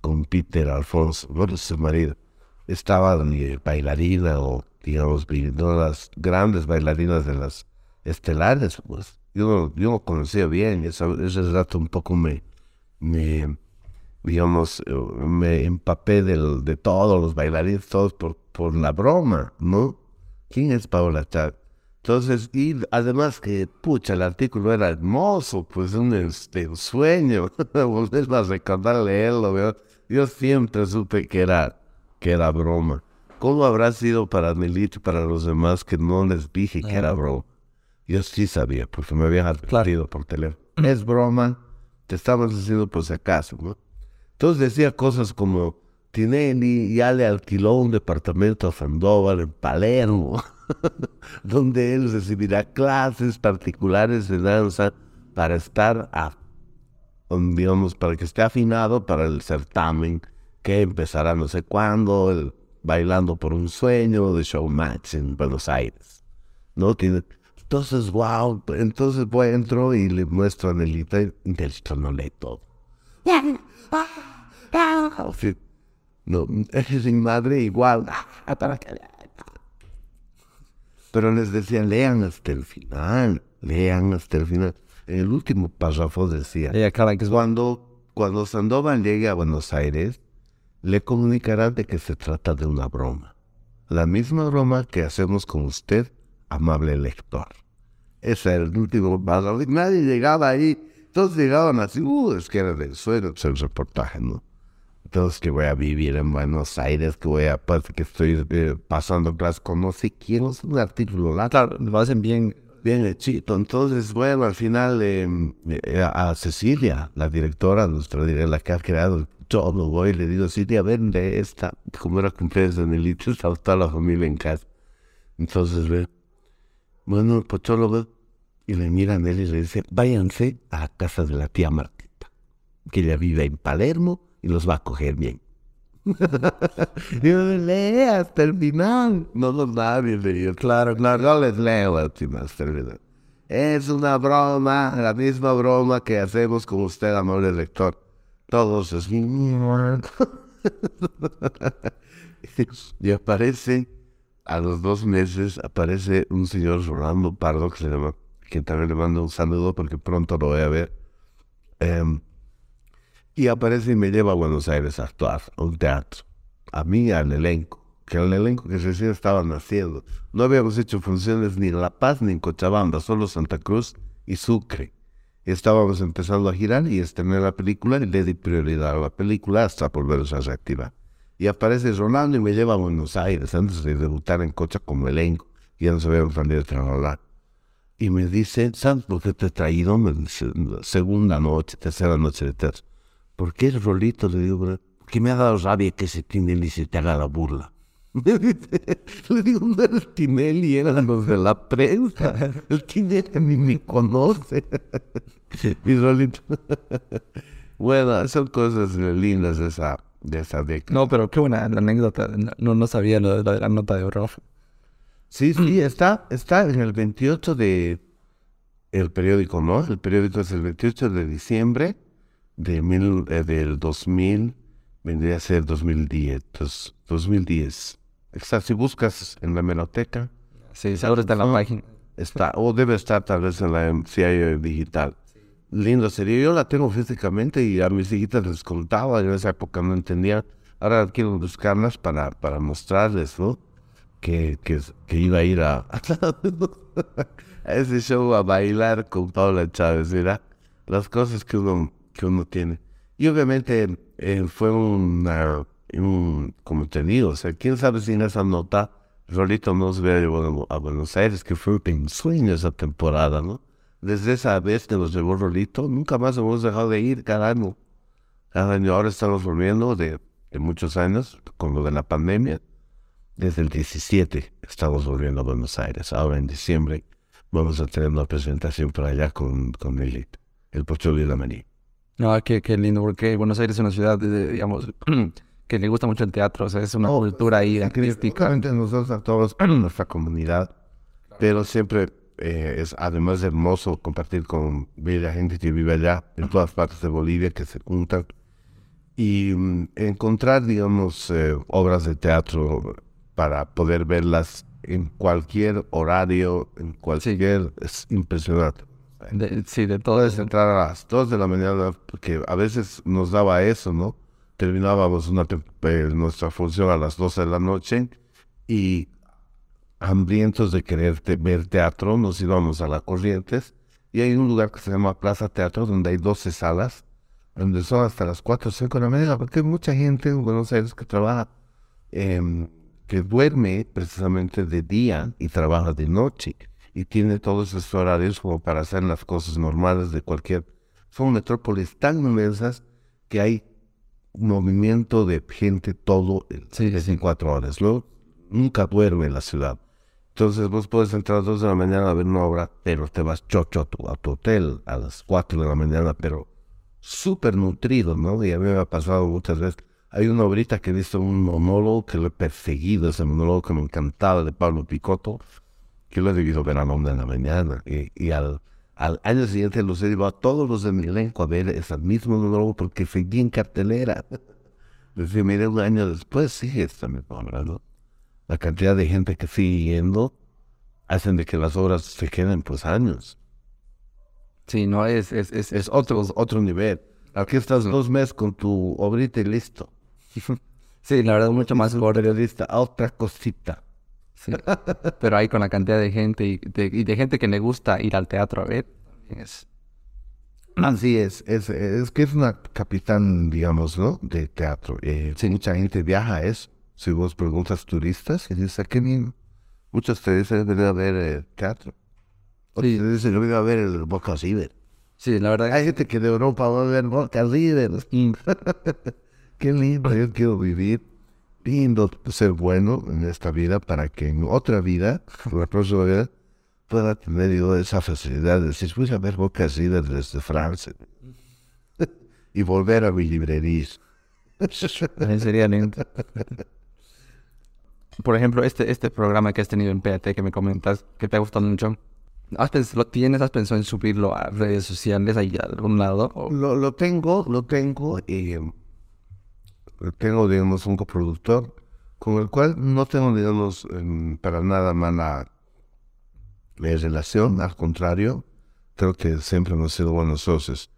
con Peter Alfonso bueno su marido. Estaba mi bailarina o digamos una de las grandes bailarinas de las estelares pues yo yo no conocía bien esa- ese rato un poco me me digamos, eh, me empapé del, de todos los bailarines, todos por, por la broma, ¿no? ¿Quién es Paola Chávez? Entonces, y además que, pucha, el artículo era hermoso, pues un este, un sueño, volver a recordar leerlo, ¿verdad? Yo siempre supe que era, que era broma. ¿Cómo habrá sido para Nelito y para los demás que no les dije que era broma? Yo sí sabía, porque me habían advertido por teléfono. Es broma, te estamos diciendo por si acaso, ¿no? Entonces decía cosas como, Tinelli ya le alquiló un departamento a Sandoval en Palermo, donde él recibirá clases particulares de danza para estar, a, um, digamos, para que esté afinado para el certamen que empezará no sé cuándo, el Bailando por un Sueño de Showmatch en Buenos Aires. ¿No? Tiene, entonces, wow, entonces voy, entro y le muestro a Nelita y Nelita no lee todo. No, es mi madre igual. Pero les decía, lean hasta el final, lean hasta el final. En el último párrafo decía, cuando, cuando Sandoval llegue a Buenos Aires, le comunicarán de que se trata de una broma. La misma broma que hacemos con usted, amable lector. Ese era el último y Nadie llegaba ahí. Todos llegaban así, uh, es que era del suelo, el reportaje, ¿no? Entonces que voy a vivir en Buenos Aires, que voy a pues, que estoy eh, pasando clases con no sé quién, es un artículo largo. Claro, lo hacen bien. Bien hechito. Entonces, bueno, al final eh, eh, a Cecilia, la directora, nuestra directora, la que ha creado todo, voy y le digo, Cecilia, vende esta. Como era cumpleaños de Nelito, estaba toda la familia en casa. Entonces, ve, bueno, el pocholo ve, y le mira a Nelly y le dice, váyanse a casa de la tía Martita, que ella vive en Palermo y los va a coger bien. Digo, lee hasta el final. No, no, nadie leyó. Claro, claro, no les leo hasta el. Es una broma, la misma broma que hacemos con usted, amable lector. Todos es... y aparece, a los dos meses, aparece un señor Rolando Pardo, que, se llama, que también le mando un saludo porque pronto lo voy a ver. Em, y aparece y me lleva a Buenos Aires a actuar, a un teatro. A mí, al elenco, que el elenco que recién estaba naciendo. No habíamos hecho funciones ni en La Paz ni en Cochabamba, solo Santa Cruz y Sucre. Estábamos empezando a girar y estrené la película y le di prioridad a la película hasta volverse a reactivar. Y aparece Rolando y me lleva a Buenos Aires antes de debutar en Cocha como elenco. Y ya no sabíamos salir de trabajar. Y me dice, ¿sabes por qué te he traído? Me dice, segunda noche, tercera noche de teatro. ¿Por qué el rolito? Le digo, porque me ha dado rabia que ese Tinelli se te haga la burla. le digo, no era el Tinelli, eran los de la prensa. El Tinelli ni me conoce. Mi rolito. bueno, son cosas lindas esa, de esa década. No, pero qué buena la anécdota. No, no sabía lo de, la nota de horror. Sí, sí, está, está en el 28 de... El periódico, ¿no? El periódico es el 28 de diciembre de mil, eh, del 2000, vendría a ser 2010. 2010. Está, si buscas en la meloteca. Sí, ahora está en la página. Está, o debe estar tal vez en la CIA digital. Lindo sería. Yo la tengo físicamente y a mis hijitas les contaba. En esa época no entendía. Ahora quiero buscarlas para, para mostrarles, ¿no? Que, que, que iba a ir a, ese show a bailar con Paula Chávez. Mira, las cosas que uno que uno tiene. Y obviamente eh, fue una, un, como te o sea, quién sabe si en esa nota Rolito nos ve a Buenos Aires, que fue un sueño esa temporada, ¿no? Desde esa vez que nos llevó Rolito, nunca más hemos dejado de ir cada año. Cada año ahora estamos volviendo de, de muchos años, con lo de la pandemia. Desde el 17 estamos volviendo a Buenos Aires. Ahora en diciembre vamos a tener una presentación por allá con, con el, el Pocholo y la Maní. No, qué, qué lindo, porque Buenos Aires es una ciudad, digamos, que le gusta mucho el teatro, o sea, es una oh, cultura ahí artística. nosotros a todos, nuestra comunidad, pero siempre eh, es además hermoso compartir con bella gente que vive allá, en todas partes de Bolivia, que se juntan, y mm, encontrar, digamos, eh, obras de teatro para poder verlas en cualquier horario, en cualquier, es impresionante sí, de todo eso. entrar a las 2 de la mañana, porque a veces nos daba eso, ¿no? Terminábamos una eh, nuestra función a las 12 de la noche y hambrientos de querer ver teatro, nos íbamos a la Corrientes y hay un lugar que se llama Plaza Teatro donde hay 12 salas, donde son hasta las 4 o 5 de la mañana, porque hay mucha gente en Buenos Aires que trabaja, em, que duerme precisamente de día y trabaja de noche y tiene todos esos horarios como para hacer las cosas normales de cualquier... Son metrópolis tan inmensas que hay movimiento de gente todo el sí, 24 horas. ¿no? Nunca duerme en la ciudad. Entonces vos puedes entrar a las 2 de la mañana a ver una obra, pero te vas chocho a tu, a tu hotel a las 4 de la mañana, pero súper nutrido, ¿no? Y a mí me ha pasado muchas veces. Hay una obrita que he visto un monólogo que lo he perseguido, ese monólogo que me encantaba de Pablo Picotto, que lo he debido ver a la una de la mañana. Y, al, al, año siguiente los he llevado a todos los de mi elenco a ver ese mismo nuevo porque seguí en cartelera. Decía, mire, un año después sigue esta misma obra, ¿no? La cantidad de gente que sigue yendo hacen de que las obras se queden pues años. Sí, no, es, es, es, es otro, otro nivel. Aquí estás dos meses con tu obrita y listo. sí, la verdad, mucho más periodista. Otra cosita. Pero ahí con la cantidad de gente y de, gente que le gusta ir al teatro a ver, es... Así es, es, es que es una capitán, digamos, ¿no? De teatro. Eh, Mucha gente viaja a eso. Si vos preguntas turistas, y dices, ¿qué bien? Muchos te dicen, venir a ver eh, teatro. O Sí. te dicen, yo a ver el Boca River. Sí, la verdad. Hay gente que de Europa va a ver Boca River. Mm, Qué lindo, yo quiero vivir. Lindo ser bueno en esta vida para que en otra vida, la próxima vida, pueda tener yo esa facilidad de decir, voy a ver Boca River desde Francia. y volver a mi librería. sería lindo. Por ejemplo, este, este programa que has tenido en PAT que me comentas, que te ha gustado mucho. ¿Has pens- ¿Lo tienes? ¿Has pensado en subirlo a redes sociales ahí a algún lado? Lo, lo tengo, lo tengo, y tengo, digamos, un coproductor con el cual no tengo, digamos, para nada mala eh, relación, al contrario, creo que siempre hemos sido buenos socios.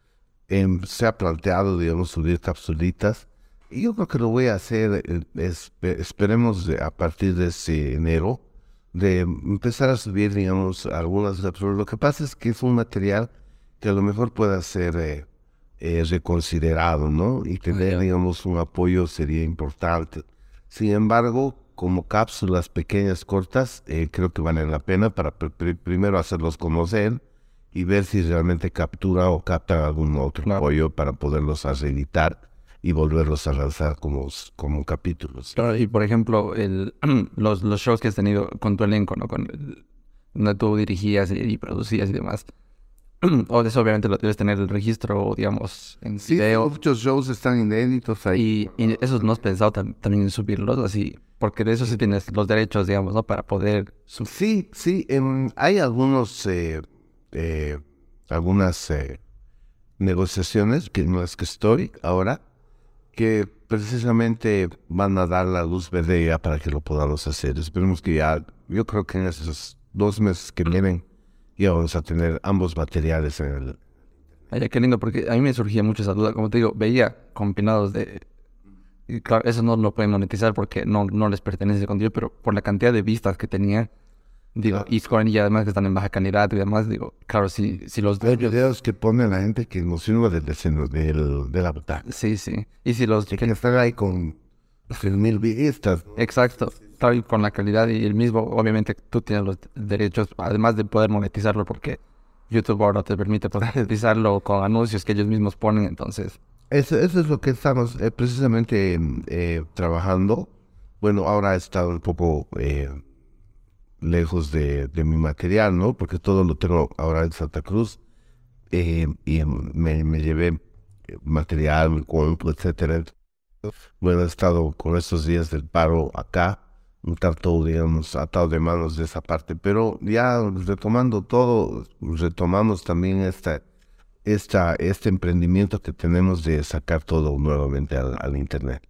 Em, se ha planteado, digamos, subir capsulitas, yo creo que lo voy a hacer, eh, es- esperemos a partir de ese enero, de empezar a subir, digamos, algunas cápsulas. Lo que pasa es que es un material que a lo mejor pueda ser eh, eh, reconsiderado, ¿no? Y tener, ya. digamos, un apoyo sería importante. Sin embargo, como cápsulas pequeñas, cortas, eh, creo que valen la pena para pr- pr- primero hacerlos conocer y ver si realmente captura o capta algún otro Claro. apoyo para poderlos reeditar y volverlos a lanzar como, como capítulos. Claro, y por ejemplo, el, los, los shows que has tenido con tu elenco, ¿no? Con el, donde tú dirigías y, y producías y demás. o de eso obviamente lo debes tener el registro, digamos, en Sí, video. muchos shows están inéditos ahí. Y, y esos no has pensado tam- también en subirlos así, porque de eso sí tienes los derechos, digamos, ¿no? Para poder subir. Sí, sí, hay algunos, eh, eh, algunas eh, negociaciones que no es que estoy ahora, que precisamente van a dar la luz verde ya para que lo podamos hacer. Esperemos que ya, yo creo que en esos dos meses que vienen ya vamos a tener ambos materiales en el... Ay, qué lindo, porque a mí me surgía mucho esa duda. Como te digo, veía compilados de... Y claro, eso no lo pueden monetizar porque no, no les pertenece ese contenido, pero por la cantidad de vistas que tenía, digo, y y además que están en baja calidad y demás, digo, claro, si, si los Hay videos que pone la gente que nos sirve del, del, del, de la butaca. Sí, sí. Y si los... Que están ahí con 3.000 vistas. Exacto. Claro, y con la calidad y el mismo, obviamente tú tienes los derechos, además de poder monetizarlo, porque YouTube ahora te permite monetizarlo con anuncios que ellos mismos ponen, entonces... Eso, eso es lo que estamos eh, precisamente eh, trabajando. Bueno, ahora he estado un poco eh, lejos de, mi material, ¿no? Porque todo lo tengo ahora en Santa Cruz. eh, y me, me llevé material, mi compu, etcétera. Bueno, he estado con estos días del paro acá, un tanto, digamos, atado de manos de esa parte. Pero ya retomando todo, retomamos también esta esta, este emprendimiento que tenemos de sacar todo nuevamente al, al internet.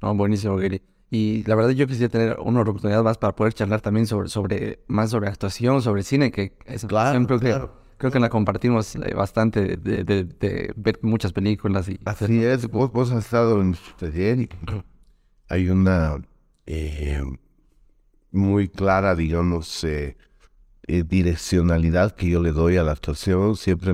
No, buenísimo, Gary. Y la verdad yo quisiera tener una oportunidad más para poder charlar también sobre, sobre más sobre actuación, sobre cine, que es Claro, siempre claro. que creo que la compartimos eh, bastante de, de- de ver muchas películas y Así es, vos, vos has estado en su taller y hay una eh, muy clara, digamos, eh, eh, direccionalidad que yo le doy a la actuación, siempre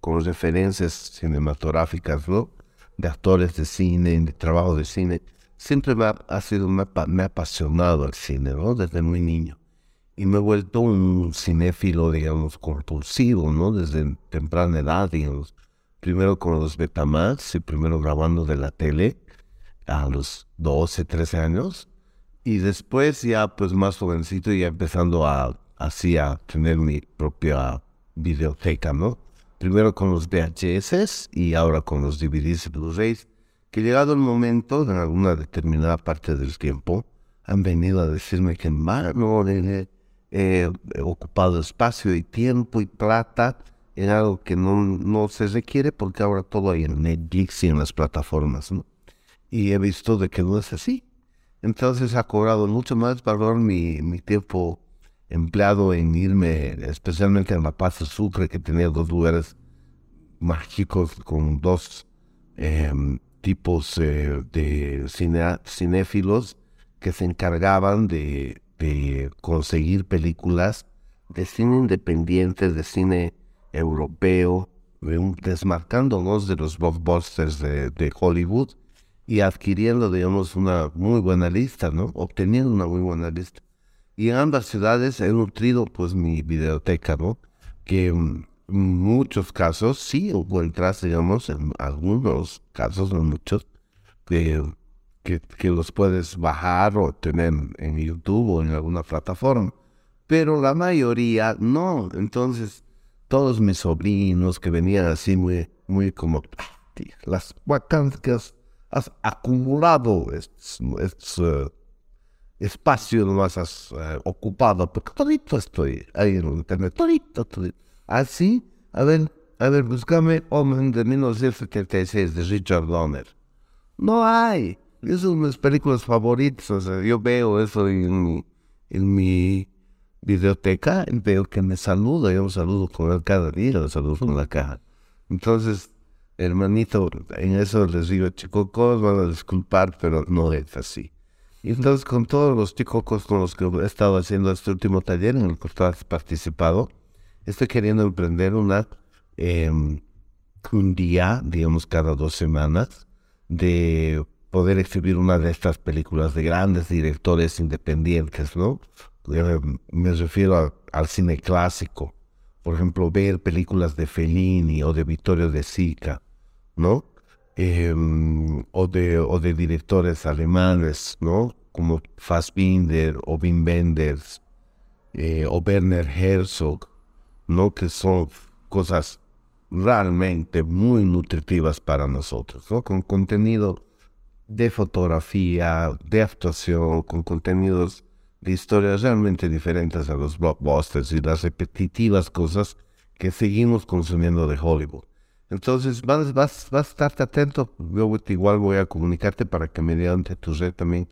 con referencias cinematográficas, ¿no? De actores de cine, de trabajo de cine. Siempre me ha, sido, me ha apasionado el cine, ¿no? Desde muy niño. Y me he vuelto un cinéfilo, digamos, compulsivo, ¿no? Desde temprana edad, digamos. Primero con los Betamax y primero grabando de la tele a los 12, 13 años. Y después ya pues más jovencito ya empezando a así a tener mi propia videoteca, ¿no? Primero con los VHS y ahora con los DVDs y Blu-rays, que llegado el momento, en alguna determinada parte del tiempo, han venido a decirme que mano, eh, he ocupado espacio y tiempo y plata en algo que no, no se requiere porque ahora todo hay en Netflix y en las plataformas. Y he visto de que no es así. Entonces ha cobrado mucho más valor mi, mi tiempo empleado en irme, especialmente en La Paz del Sucre, que tenía dos lugares mágicos con dos em, tipos eh, de cine- cinéfilos que se encargaban de, de conseguir películas de cine independiente, de cine europeo, de un- desmarcándonos de los blockbusters de, de Hollywood y adquiriendo, digamos, una muy buena lista, ¿no? Obteniendo una muy buena lista. Y en ambas ciudades he nutrido, pues, mi biblioteca, ¿no? Que mm, muchos casos sí encuentras, digamos, en algunos casos, no muchos, que, que, los puedes bajar o tener en YouTube o en alguna plataforma. Pero la mayoría no. Entonces, todos mis sobrinos que venían así muy, muy como, "Ah, tío, las vacantes que has, acumulado, estos, estos, espacio nomás has eh, ocupado, porque todito estoy ahí en internet, todito, todito. Así, a ver, a ver, búscame Omen de 1976 de Richard Donner. No hay. Esas son mis películas favoritas. O sea, yo veo eso en mi, en mi biblioteca y veo que me saluda. Yo me saludo con él cada día, lo saludo con la caja. Entonces, hermanito, en eso les digo, chicocos, van a disculpar, pero no es así. Y entonces, con todos los chicocos con los que he estado haciendo este último taller en el que tú has participado, estoy queriendo emprender em, un día, digamos, cada dos semanas, de poder exhibir una de estas películas de grandes directores independientes, ¿no? Eh, me refiero al cine clásico. Por ejemplo, ver películas de Fellini o de Vittorio De Sica, ¿no? Em, o, de, o de directores alemanes, ¿no? Como Fassbinder o Wim Wenders eh, o Werner Herzog, ¿no? Que son cosas realmente muy nutritivas para nosotros, ¿no? Con contenido de fotografía, de actuación, con contenidos de historias realmente diferentes a los blockbusters y las repetitivas cosas que seguimos consumiendo de Hollywood. Entonces, vas, vas, vas a estarte atento. Yo igual voy a comunicarte para que mediante tu red también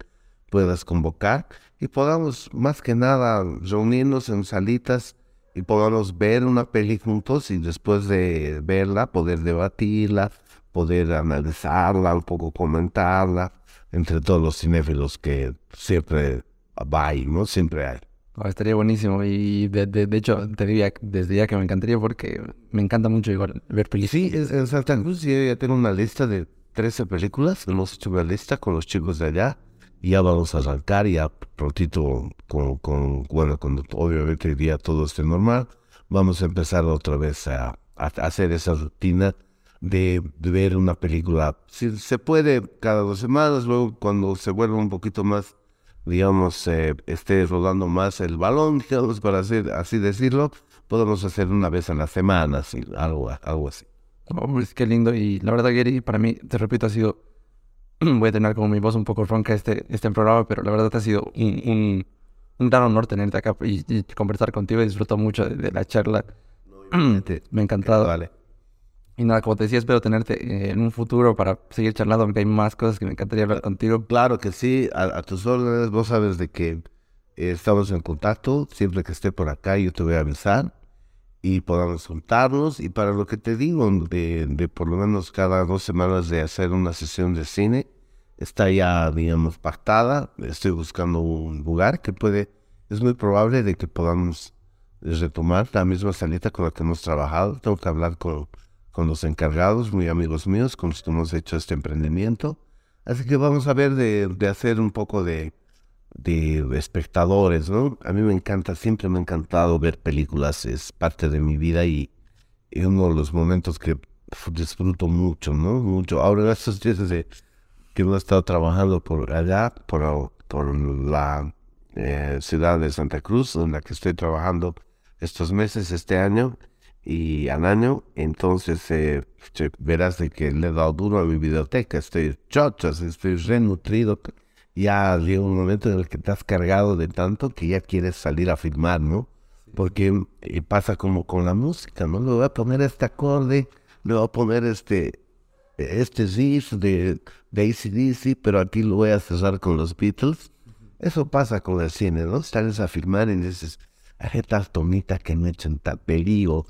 puedas convocar y podamos más que nada reunirnos en salitas y podamos ver una peli juntos y después de verla poder debatirla, poder analizarla, un poco comentarla entre todos los cinéfilos que siempre hay, ¿no? Siempre hay. Oh, estaría buenísimo. Y de, de, de hecho, te diría desde ya que me encantaría porque me encanta mucho igual ver películas. sí, en Santa Cruz yo ya tengo una lista de 13 películas. Hemos hecho una lista con los chicos de allá. Ya vamos a arrancar ya prontito con, con bueno, cuando obviamente día todo esté normal. Vamos a empezar otra vez a, hacer esa rutina de, de ver una película. Si se puede cada dos semanas, luego cuando se vuelva un poquito más, digamos, eh, esté rodando más el balón, digamos, para hacer, así decirlo, podemos hacer una vez a la semana, así, algo, algo así. Oh, pues, qué lindo. Y la verdad, Gary, para mí, te repito, ha sido. Voy a tener como mi voz un poco ronca este, este programa, pero la verdad ha sido un, un, un gran honor tenerte acá y, y conversar contigo. Disfruto mucho de, de la charla. me ha encantado. Vale. Y nada, como te decía, espero tenerte eh, en un futuro para seguir charlando, porque hay más cosas que me encantaría hablar contigo. Claro que sí, a, a tus órdenes, vos sabes de que eh, estamos en contacto, siempre que esté por acá yo te voy a avisar y podamos juntarnos. Y para lo que te digo, de, de por lo menos cada dos semanas de hacer una sesión de cine, está ya, digamos, pactada, estoy buscando un lugar que puede, es muy probable de que podamos retomar la misma salita con la que hemos trabajado, tengo que hablar con, con los encargados, muy amigos míos, con los que hemos hecho este emprendimiento. Así que vamos a ver de, de hacer un poco de, de espectadores, ¿no? A mí me encanta, siempre me ha encantado ver películas, es parte de mi vida y, y uno de los momentos que disfruto mucho, ¿no? Mucho. Ahora estos días que hemos estado trabajando por allá, por, la eh, ciudad de Santa Cruz, en la que estoy trabajando estos meses, este año y al año, entonces eh, verás de que le he dado duro a mi biblioteca, estoy chochas, estoy renutrido. Ya llega un momento en el que has cargado de tanto que ya quieres salir a filmar, ¿no? Porque eh, pasa como con la música, ¿no? Le voy a poner este acorde, le voy a poner este, este riff de, de ACDC, pero aquí lo voy a cerrar con los Beatles. Eso pasa con el cine, ¿no? Sales a filmar y dices, hay tal tomita que no echen tal pelío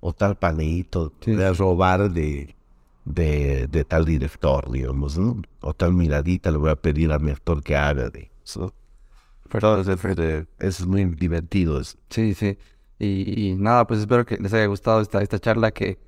o tal paneíto Sí. de robar de, de, de tal director, digamos, ¿no? O tal miradita le voy a pedir a mi actor que haga de eso. Entonces, eso es muy divertido. eso. Sí, sí. Y, nada, pues espero que les haya gustado esta, esta charla que,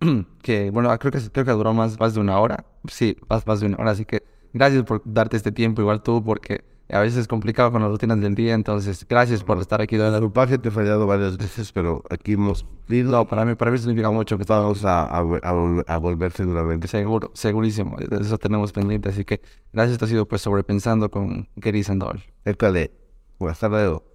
que bueno, creo que, creo que duró más, más de una hora. Sí, más, más de una hora. Así que gracias por darte este tiempo, igual tú, porque a veces es complicado con las rutinas del día, entonces gracias por estar aquí. La grupaje te he fallado varias veces, pero aquí hemos... No, para mí, para mí significa mucho que estamos a, a, a, volver seguramente. Seguro, segurísimo, eso tenemos pendiente, así que gracias, te ha sido pues sobrepensando con Gary Sandoval. Écale, hasta luego.